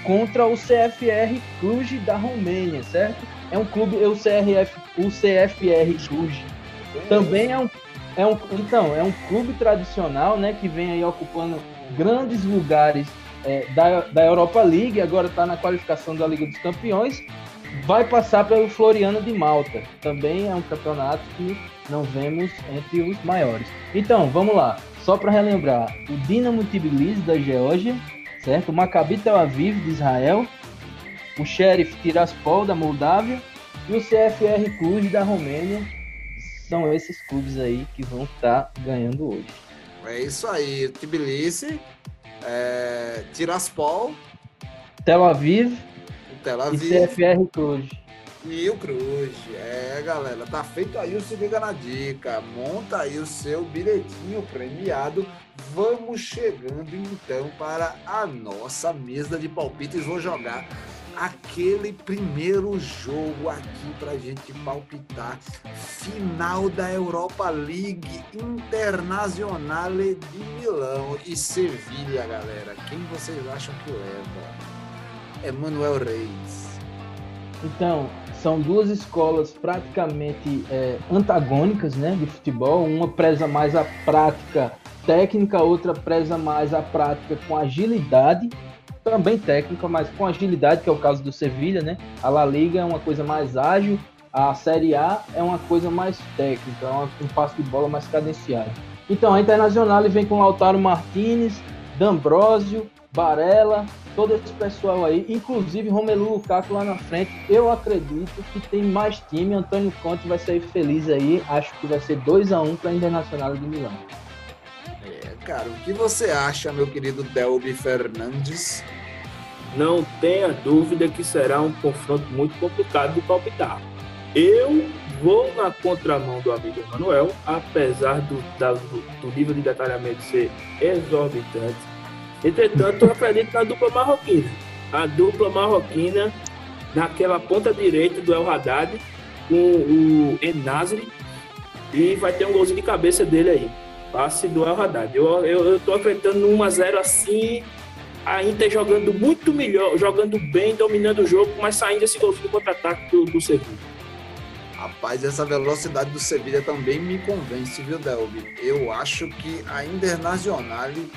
contra o CFR Cluj da Romênia, certo? É um clube, o CRF, o CFR Cluj também é um, é um, então, é um clube tradicional, né, que vem aí ocupando grandes lugares é, da, da Europa League, agora está na qualificação da Liga dos Campeões, vai passar pelo Floriano de Malta. Também é um campeonato que não vemos entre os maiores. Então, vamos lá. Só para relembrar, o Dinamo Tbilisi da Geórgia, certo? O Maccabi Tel Aviv de Israel, o Sheriff Tiraspol da Moldávia e o CFR Cluj da Romênia. São esses clubes aí que vão estar tá ganhando hoje. É isso aí, Tbilisi, é, Tiraspol, Tel Aviv, Tel Aviv e CFR Cluj. E o Cruz. É, galera, tá feito aí o Se Liga na Dica. Monta aí o seu bilhetinho premiado. Vamos chegando então para a nossa mesa de palpites. Vou jogar aquele primeiro jogo aqui pra gente palpitar. Final da Europa League Internazionale de Milão e Sevilha, galera. Quem vocês acham que leva? Emanuel Reis. Então, são duas escolas praticamente é, antagônicas né, de futebol. Uma preza mais a prática técnica, outra preza mais a prática com agilidade, também técnica, mas com agilidade, que é o caso do Sevilha, né? A La Liga é uma coisa mais ágil, a Série A é uma coisa mais técnica, é um passo de bola mais cadenciado. Então, a Internacional vem com Lautaro Martinez, D'Ambrosio, Barella, todo esse pessoal aí, inclusive Romelu Lukaku lá na frente. Eu acredito que tem mais time. Antônio Conte vai sair feliz aí. Acho que vai ser 2 a 1 um para a Internacional de Milão. É, cara, o que você acha, meu querido Delby Fernandes? Não tenha dúvida que será um confronto muito complicado de palpitar. Eu vou na contramão do amigo Emanuel, apesar do, da, do nível de detalhamento ser exorbitante Entretanto, eu acredito na dupla marroquina. A dupla marroquina naquela ponta direita do El Haddad com o Enazri e vai ter um golzinho de cabeça dele aí. Passe do El Haddad. Eu, eu, eu tô acreditando no 1x0 assim, a Inter jogando muito melhor, jogando bem, dominando o jogo, mas saindo esse golzinho contra-ataque do, do Sevilla. Rapaz, essa velocidade do Sevilla também me convence, viu, Delby? Eu acho que a Internazionale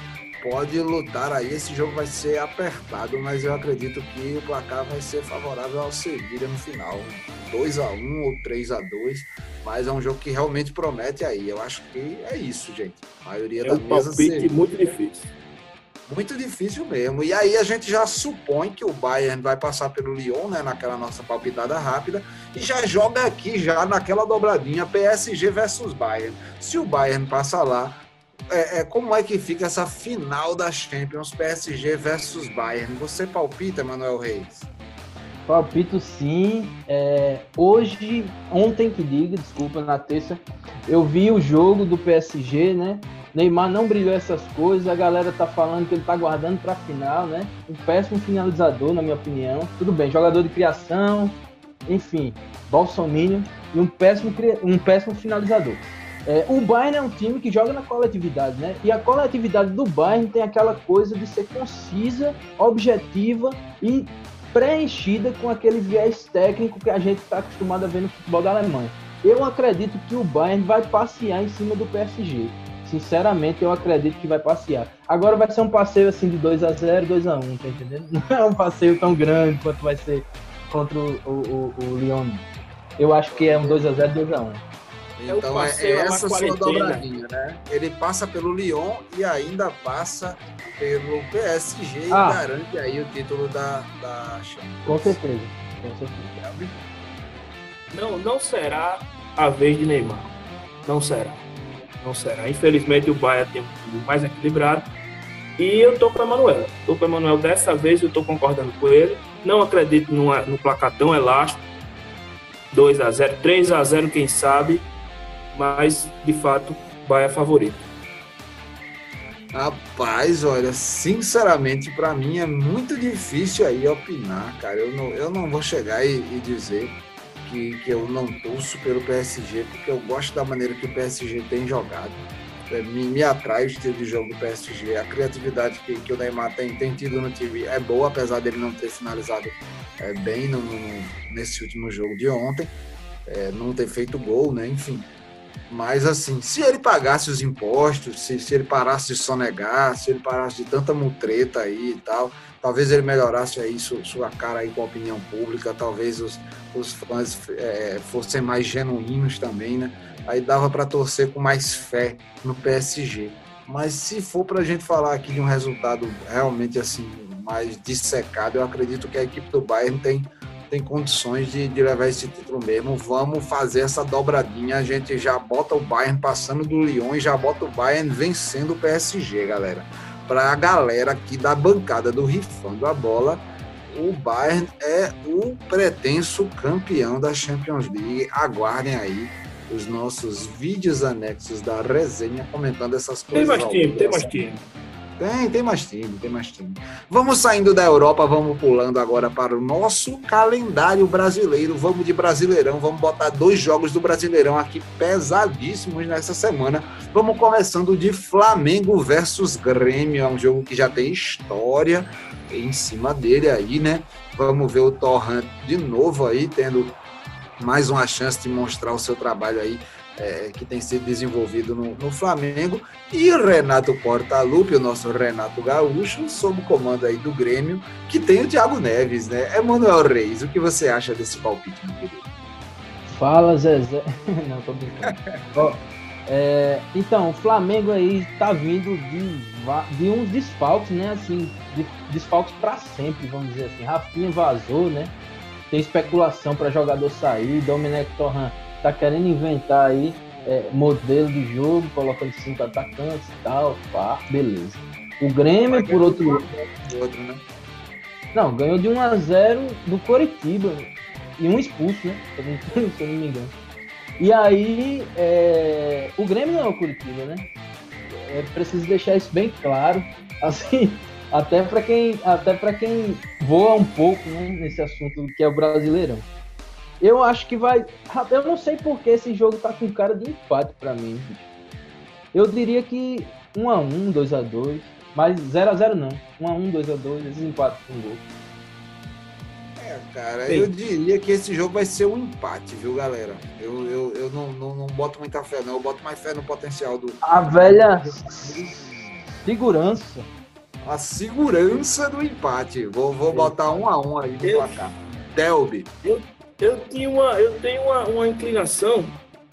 pode lutar aí. Esse jogo vai ser apertado, mas eu acredito que o placar vai ser favorável ao Sevilha no final. 2 a 1 ou 3 a 2 mas é um jogo que realmente promete aí. Eu acho que é isso, gente. A maioria é da um mesa palpite muito difícil. Muito difícil mesmo. E aí a gente já supõe que o Bayern vai passar pelo Lyon, né, naquela nossa palpitada rápida, e já joga aqui já naquela dobradinha PSG versus Bayern. Se o Bayern passar lá, é, é, como é que fica essa final da Champions PSG versus Bayern? Você palpita, Manuel Reis? Palpito sim. É, hoje, ontem que diga, desculpa, na terça, eu vi o jogo do PSG, né? Neymar não brilhou essas coisas, a galera tá falando que ele tá guardando pra final, né? Um péssimo finalizador, na minha opinião. Tudo bem, jogador de criação, enfim, Bolsonaro e um péssimo, um péssimo finalizador. É, o Bayern é um time que joga na coletividade, né? E a coletividade do Bayern tem aquela coisa de ser concisa, objetiva e preenchida com aquele viés técnico que a gente está acostumado a ver no futebol da Alemanha. Eu acredito que o Bayern vai passear em cima do PSG. Sinceramente, eu acredito que vai passear. Agora vai ser um passeio assim de 2 a 0 2 a 1 tá entendendo? Não é um passeio tão grande quanto vai ser contra o, o, o, o Lyon. Eu acho que é um 2 a 0 2 a 1 é então é, é essa sua dobradinha, né? Ele passa pelo Lyon e ainda passa pelo PSG ah. e garante aí o título da, da Champions. Com certeza, com certeza. Não, não será a vez de Neymar. Não será. Não será. Infelizmente o Bayern tem um time mais equilibrado. E eu tô com o Emanuel. Tô com o Emanuel dessa vez, eu tô concordando com ele. Não acredito numa, no placar tão elástico. 2 a 0 3 a 0 quem sabe. Mas, de fato, Bahia favorito. Rapaz, olha, sinceramente, para mim é muito difícil aí opinar, cara. Eu não, eu não vou chegar e, e dizer que, que eu não torço pelo PSG, porque eu gosto da maneira que o PSG tem jogado. É, me, me atrai o estilo de jogo do PSG. A criatividade que, que o Neymar tem, tem tido no time é boa, apesar dele não ter finalizado é, bem no, no, nesse último jogo de ontem, é, não ter feito gol, né? Enfim. Mas, assim, se ele pagasse os impostos, se, se ele parasse de sonegar, se ele parasse de tanta mutreta aí e tal, talvez ele melhorasse aí sua, sua cara aí com a opinião pública, talvez os, os fãs é, fossem mais genuínos também, né? Aí dava para torcer com mais fé no PSG. Mas se for para a gente falar aqui de um resultado realmente assim mais dissecado, eu acredito que a equipe do Bayern tem tem condições de, de, levar esse título mesmo. Vamos fazer essa dobradinha. A gente já bota o Bayern passando do Lyon e já bota o Bayern vencendo o PSG, galera. Para a galera aqui da bancada do Rifando a Bola, o Bayern é o pretenso campeão da Champions League. Aguardem aí os nossos vídeos anexos da resenha comentando essas coisas. Tem mais time, tem mais time. Tem, tem mais time, tem mais time. Vamos saindo da Europa, vamos pulando agora para o nosso calendário brasileiro. Vamos de Brasileirão, vamos botar dois jogos do Brasileirão aqui pesadíssimos nessa semana. Vamos começando de Flamengo versus Grêmio, é um jogo que já tem história em cima dele aí, né? Vamos ver o Torrent de novo aí, tendo mais uma chance de mostrar o seu trabalho aí é, que tem sido desenvolvido no, no, Flamengo, e Renato Portaluppi, o nosso Renato Gaúcho, sob o comando aí do Grêmio, que tem o Thiago Neves, né? Emanuel Reis, o que você acha desse palpite, meu querido? Fala, Zezé. Não, tô brincando. oh, é, então, o Flamengo aí tá vindo de, de uns desfalques, né? Assim, de, desfalques para sempre, vamos dizer assim. Rafinha vazou, né? Tem especulação para jogador sair, Domenech Torran tá querendo inventar aí é, modelo de jogo, colocando cinco atacantes e tal, pá, beleza. O Grêmio, por outro lado. Outro, né? Não, ganhou de 1 a 0 do Coritiba. E um expulso, né? Se eu não me engano. E aí, é... o Grêmio não é o Curitiba, né? É preciso deixar isso bem claro. Assim, até para quem, até quem voa um pouco né, nesse assunto que é o Brasileirão. Eu acho que vai. Eu não sei porque esse jogo tá com cara de empate para mim. Eu diria que 1x1, 2x2. Mas 0x0 não. 1x1, 2x2, esses empates com gol. É, cara, eu diria que esse jogo vai ser um empate, viu, galera? Eu, eu, eu não, não, não boto muita fé, não. Eu boto mais fé no potencial do. A velha segurança. A segurança do empate. Vou, vou botar um a um aí no placar. Delby. Eu eu, tinha uma, eu tenho uma, uma inclinação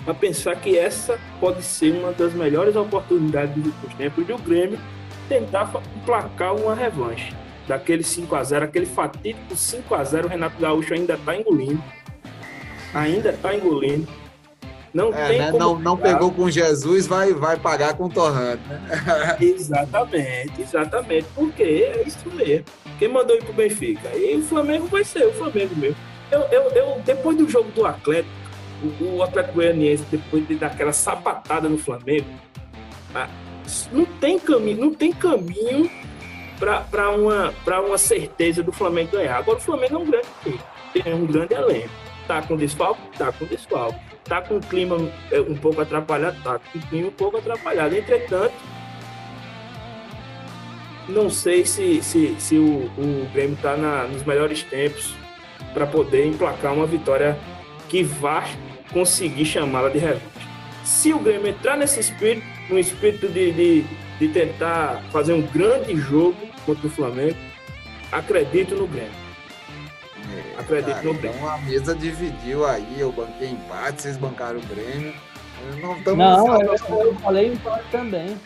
a pensar que essa pode ser uma das melhores oportunidades dos últimos tempos do Grêmio tentar emplacar uma revanche. Daquele 5 a 0 aquele fatídico 5 a 0 o Renato Gaúcho ainda está engolindo. Ainda está engolindo. Não, é, tem né? não, não pegou com Jesus, vai, vai pagar com o Torrante. Né? exatamente, exatamente. Porque é isso mesmo. Quem mandou ir pro Benfica? E o Flamengo vai ser o Flamengo mesmo. Eu, eu, eu, depois do jogo do Atlético, o, o Atlético Goianiense, depois de dar aquela sapatada no Flamengo, não tem caminho, não tem caminho para uma, uma certeza do Flamengo ganhar. Agora o Flamengo é um grande time, tem um grande elenco. Tá com desfalque? Tá com desfalque. Tá com o clima é, um pouco atrapalhado? Tá com o clima um pouco atrapalhado. Entretanto, não sei se, se, se o, o Grêmio tá na, nos melhores tempos para poder emplacar uma vitória que vá conseguir chamá-la de revanche. Se o Grêmio entrar nesse espírito, no espírito de, de, de tentar fazer um grande jogo contra o Flamengo, acredito no Grêmio. É, acredito cara, no Grêmio. Então a mesa dividiu aí, eu banquei empate, vocês bancaram o Grêmio. Não, não eu, eu falei empate também.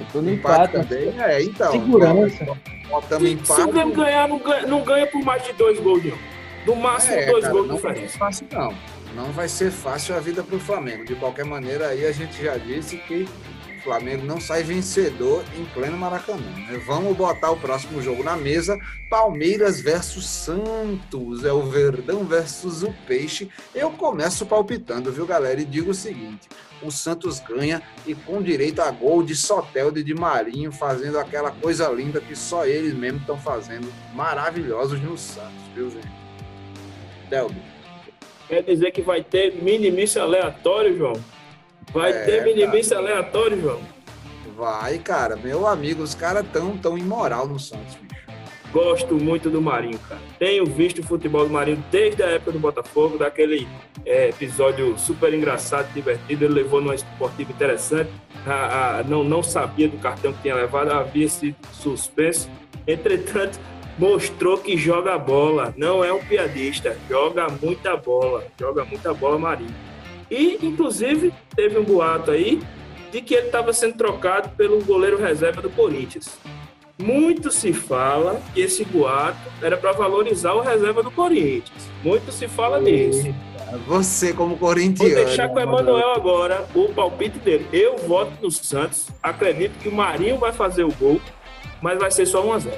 Eu tô no empate, empate também. É, então. Segurança. Se. Se o Grêmio ganhar, não ganha, não ganha por mais de dois gols, não. No máximo, é, dois cara, gols de diferença. Fácil, não. Não vai ser fácil a vida para o Flamengo. De qualquer maneira, aí a gente já disse que Flamengo não sai vencedor em pleno Maracanã. Né? Vamos botar o próximo jogo na mesa. Palmeiras versus Santos. É o Verdão versus o Peixe. Eu começo palpitando, viu, galera? E digo o seguinte: o Santos ganha e com direito a gol de Soteldo e de Marinho, fazendo aquela coisa linda que só eles mesmos estão fazendo. Maravilhosos no Santos, viu, gente? Delby. Quer dizer que vai ter minimício aleatório, João? Vai é, ter minimício aleatório, João? Vai, cara. Meu amigo, os caras tão, tão imoral no Santos, bicho. Gosto muito do Marinho, cara. Tenho visto o futebol do Marinho desde a época do Botafogo, daquele é, episódio super engraçado, divertido. Ele levou numa esportiva interessante. A, a, não, não sabia do cartão que tinha levado, havia esse suspenso. Entretanto, mostrou que joga bola. Não é um piadista, joga muita bola. Joga muita bola, Marinho. E, inclusive, teve um boato aí de que ele estava sendo trocado pelo goleiro reserva do Corinthians. Muito se fala que esse boato era para valorizar o reserva do Corinthians. Muito se fala nisso. Você, como corintiano. Vou deixar com o Emanuel agora o palpite dele. Eu voto no Santos. Acredito que o Marinho vai fazer o gol, mas vai ser só 1x0.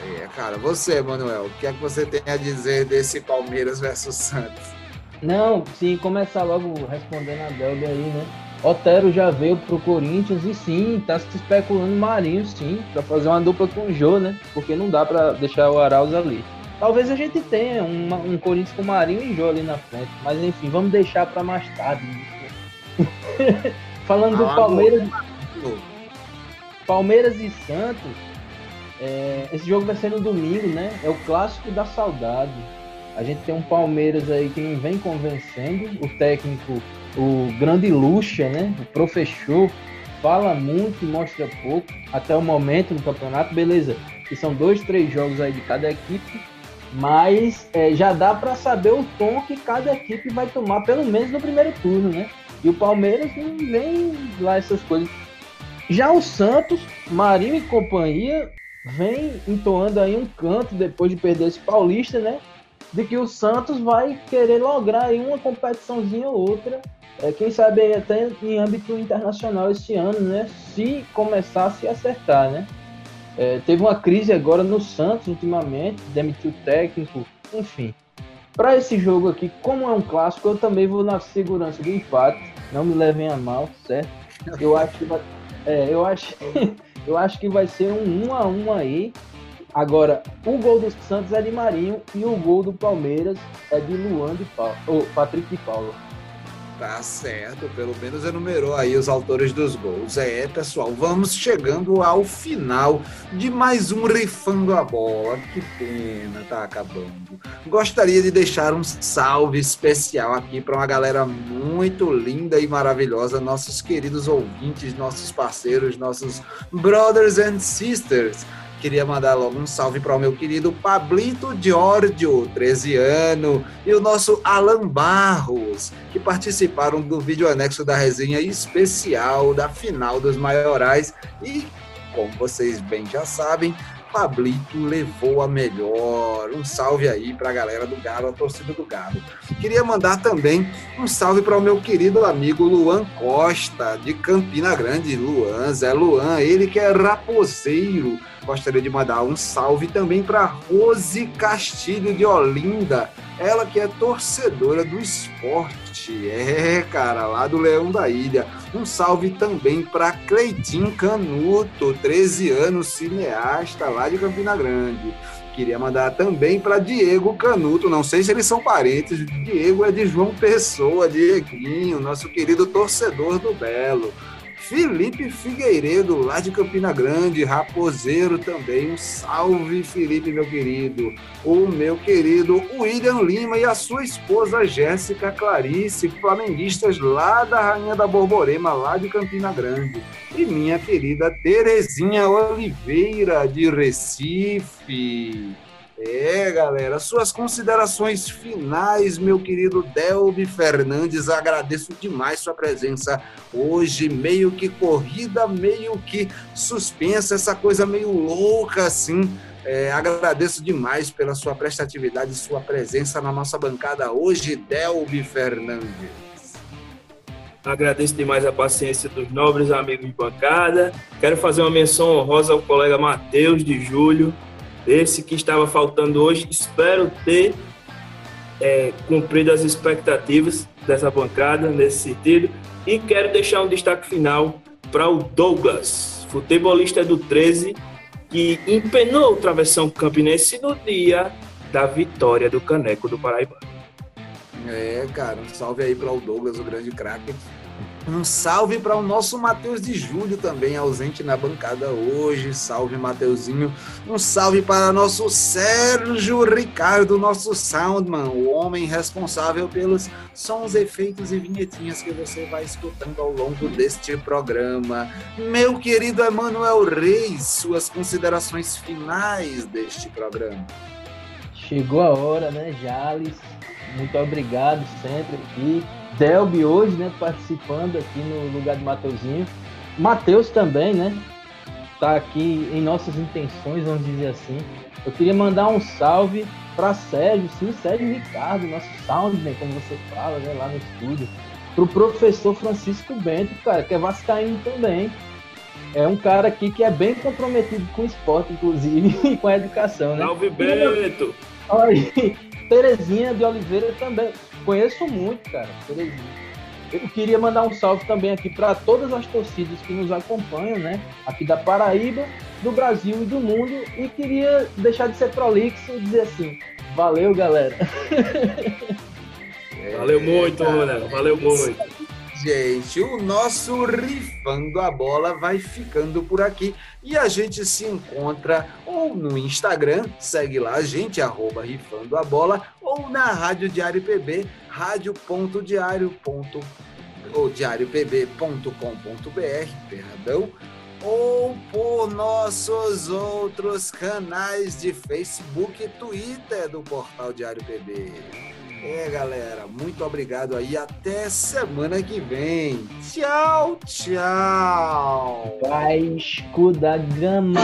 É, cara, você, Emanuel, o que é que você tem a dizer desse Palmeiras versus Santos? Não, sim, começar logo respondendo a Delga aí, né? Otero já veio pro Corinthians e sim, tá se especulando Marinho, sim, para fazer uma dupla com o Jô, né? Porque não dá para deixar o Arauz ali. Talvez a gente tenha uma, um Corinthians com Marinho e Jô ali na frente, mas enfim, vamos deixar para mais tarde. Né? Falando do Palmeiras. Palmeiras e Santos, é, esse jogo vai ser no domingo, né? É o clássico da saudade. A gente tem um Palmeiras aí que não vem convencendo, o técnico o grande Lucha, né? O professor fala muito e mostra pouco até o momento no campeonato, beleza? Que são dois, três jogos aí de cada equipe, mas é, já dá para saber o tom que cada equipe vai tomar, pelo menos no primeiro turno, né? E o Palmeiras não vem lá essas coisas. Já o Santos, Marinho e companhia, vem entoando aí um canto depois de perder esse Paulista, né? De que o Santos vai querer lograr aí uma competiçãozinha ou outra é, quem sabe até em âmbito internacional esse ano, né? Se começar a se acertar, né? É, teve uma crise agora no Santos ultimamente, demitiu técnico, enfim. Para esse jogo aqui, como é um clássico, eu também vou na segurança do empate. Não me levem a mal, certo? Eu acho que vai, é, eu acho, eu acho que vai ser um 1 a 1 aí. Agora, o gol do Santos é de Marinho e o gol do Palmeiras é de Luan de Paulo, ou Patrick de Paulo. Tá certo, pelo menos enumerou aí os autores dos gols. É, pessoal, vamos chegando ao final de mais um Rifando a Bola. Que pena, tá acabando. Gostaria de deixar um salve especial aqui para uma galera muito linda e maravilhosa, nossos queridos ouvintes, nossos parceiros, nossos brothers and sisters Queria mandar logo um salve para o meu querido Pablito Giorgio, 13 anos, e o nosso Alan Barros, que participaram do vídeo anexo da resenha especial da final dos maiorais. E, como vocês bem já sabem, Pablito levou a melhor. Um salve aí para a galera do Galo, a torcida do Galo. Queria mandar também um salve para o meu querido amigo Luan Costa, de Campina Grande. Luan, Zé Luan, ele que é raposeiro. Gostaria de mandar um salve também para Rose Castilho de Olinda, ela que é torcedora do esporte. É, cara, lá do Leão da Ilha. Um salve também para Cleitinho Canuto, 13 anos, cineasta lá de Campina Grande. Queria mandar também para Diego Canuto, não sei se eles são parentes. Diego é de João Pessoa, Dieguinho, nosso querido torcedor do Belo. Felipe Figueiredo, lá de Campina Grande, raposeiro também. Um salve, Felipe, meu querido. O meu querido William Lima e a sua esposa Jéssica Clarice, flamenguistas lá da Rainha da Borborema, lá de Campina Grande. E minha querida Terezinha Oliveira, de Recife. É, galera, suas considerações finais, meu querido Delby Fernandes. Agradeço demais sua presença hoje, meio que corrida, meio que suspensa, essa coisa meio louca assim. É, agradeço demais pela sua prestatividade e sua presença na nossa bancada hoje, Delby Fernandes. Agradeço demais a paciência dos nobres amigos de bancada. Quero fazer uma menção honrosa ao colega Matheus de Júlio, esse que estava faltando hoje. Espero ter é, cumprido as expectativas dessa bancada nesse sentido. E quero deixar um destaque final para o Douglas, futebolista do 13, que empenou o travessão campinense no dia da vitória do Caneco do Paraíba. É, cara, um salve aí para o Douglas, o grande craque. Um salve para o nosso Matheus de Júlio também, ausente na bancada hoje. Salve, Mateuzinho. Um salve para nosso Sérgio Ricardo, nosso Soundman, o homem responsável pelos sons, efeitos e vinhetinhas que você vai escutando ao longo deste programa. Meu querido Emanuel Reis, suas considerações finais deste programa. Chegou a hora, né, Jales? Muito obrigado sempre aqui. Delby hoje, né, participando aqui no lugar de Mateuzinho. Matheus também, né? Tá aqui em nossas intenções, vamos dizer assim. Eu queria mandar um salve para Sérgio, sim, Sérgio Ricardo, nosso soundman, como você fala, né, lá no estúdio. Pro professor Francisco Bento, cara, que é vascaíno também. É um cara aqui que é bem comprometido com o esporte, inclusive, e com a educação, né? Salve, Bento! Olha, Terezinha de Oliveira também. Conheço muito, cara, Terezinha. Eu queria mandar um salve também aqui para todas as torcidas que nos acompanham, né? Aqui da Paraíba, do Brasil e do mundo. E queria deixar de ser prolixo e dizer assim: valeu, galera. Valeu muito, Rona. Valeu muito. Gente, o nosso Rifando a Bola vai ficando por aqui e a gente se encontra ou no Instagram, segue lá a gente, arroba Rifando a Bola, ou na Rádio Diário PB, rádio.diário. ou diariopb.com.br, perdão, ou por nossos outros canais de Facebook e Twitter do Portal Diário PB. É, galera, muito obrigado aí. Até semana que vem. Tchau, tchau. Vai, escuda gama.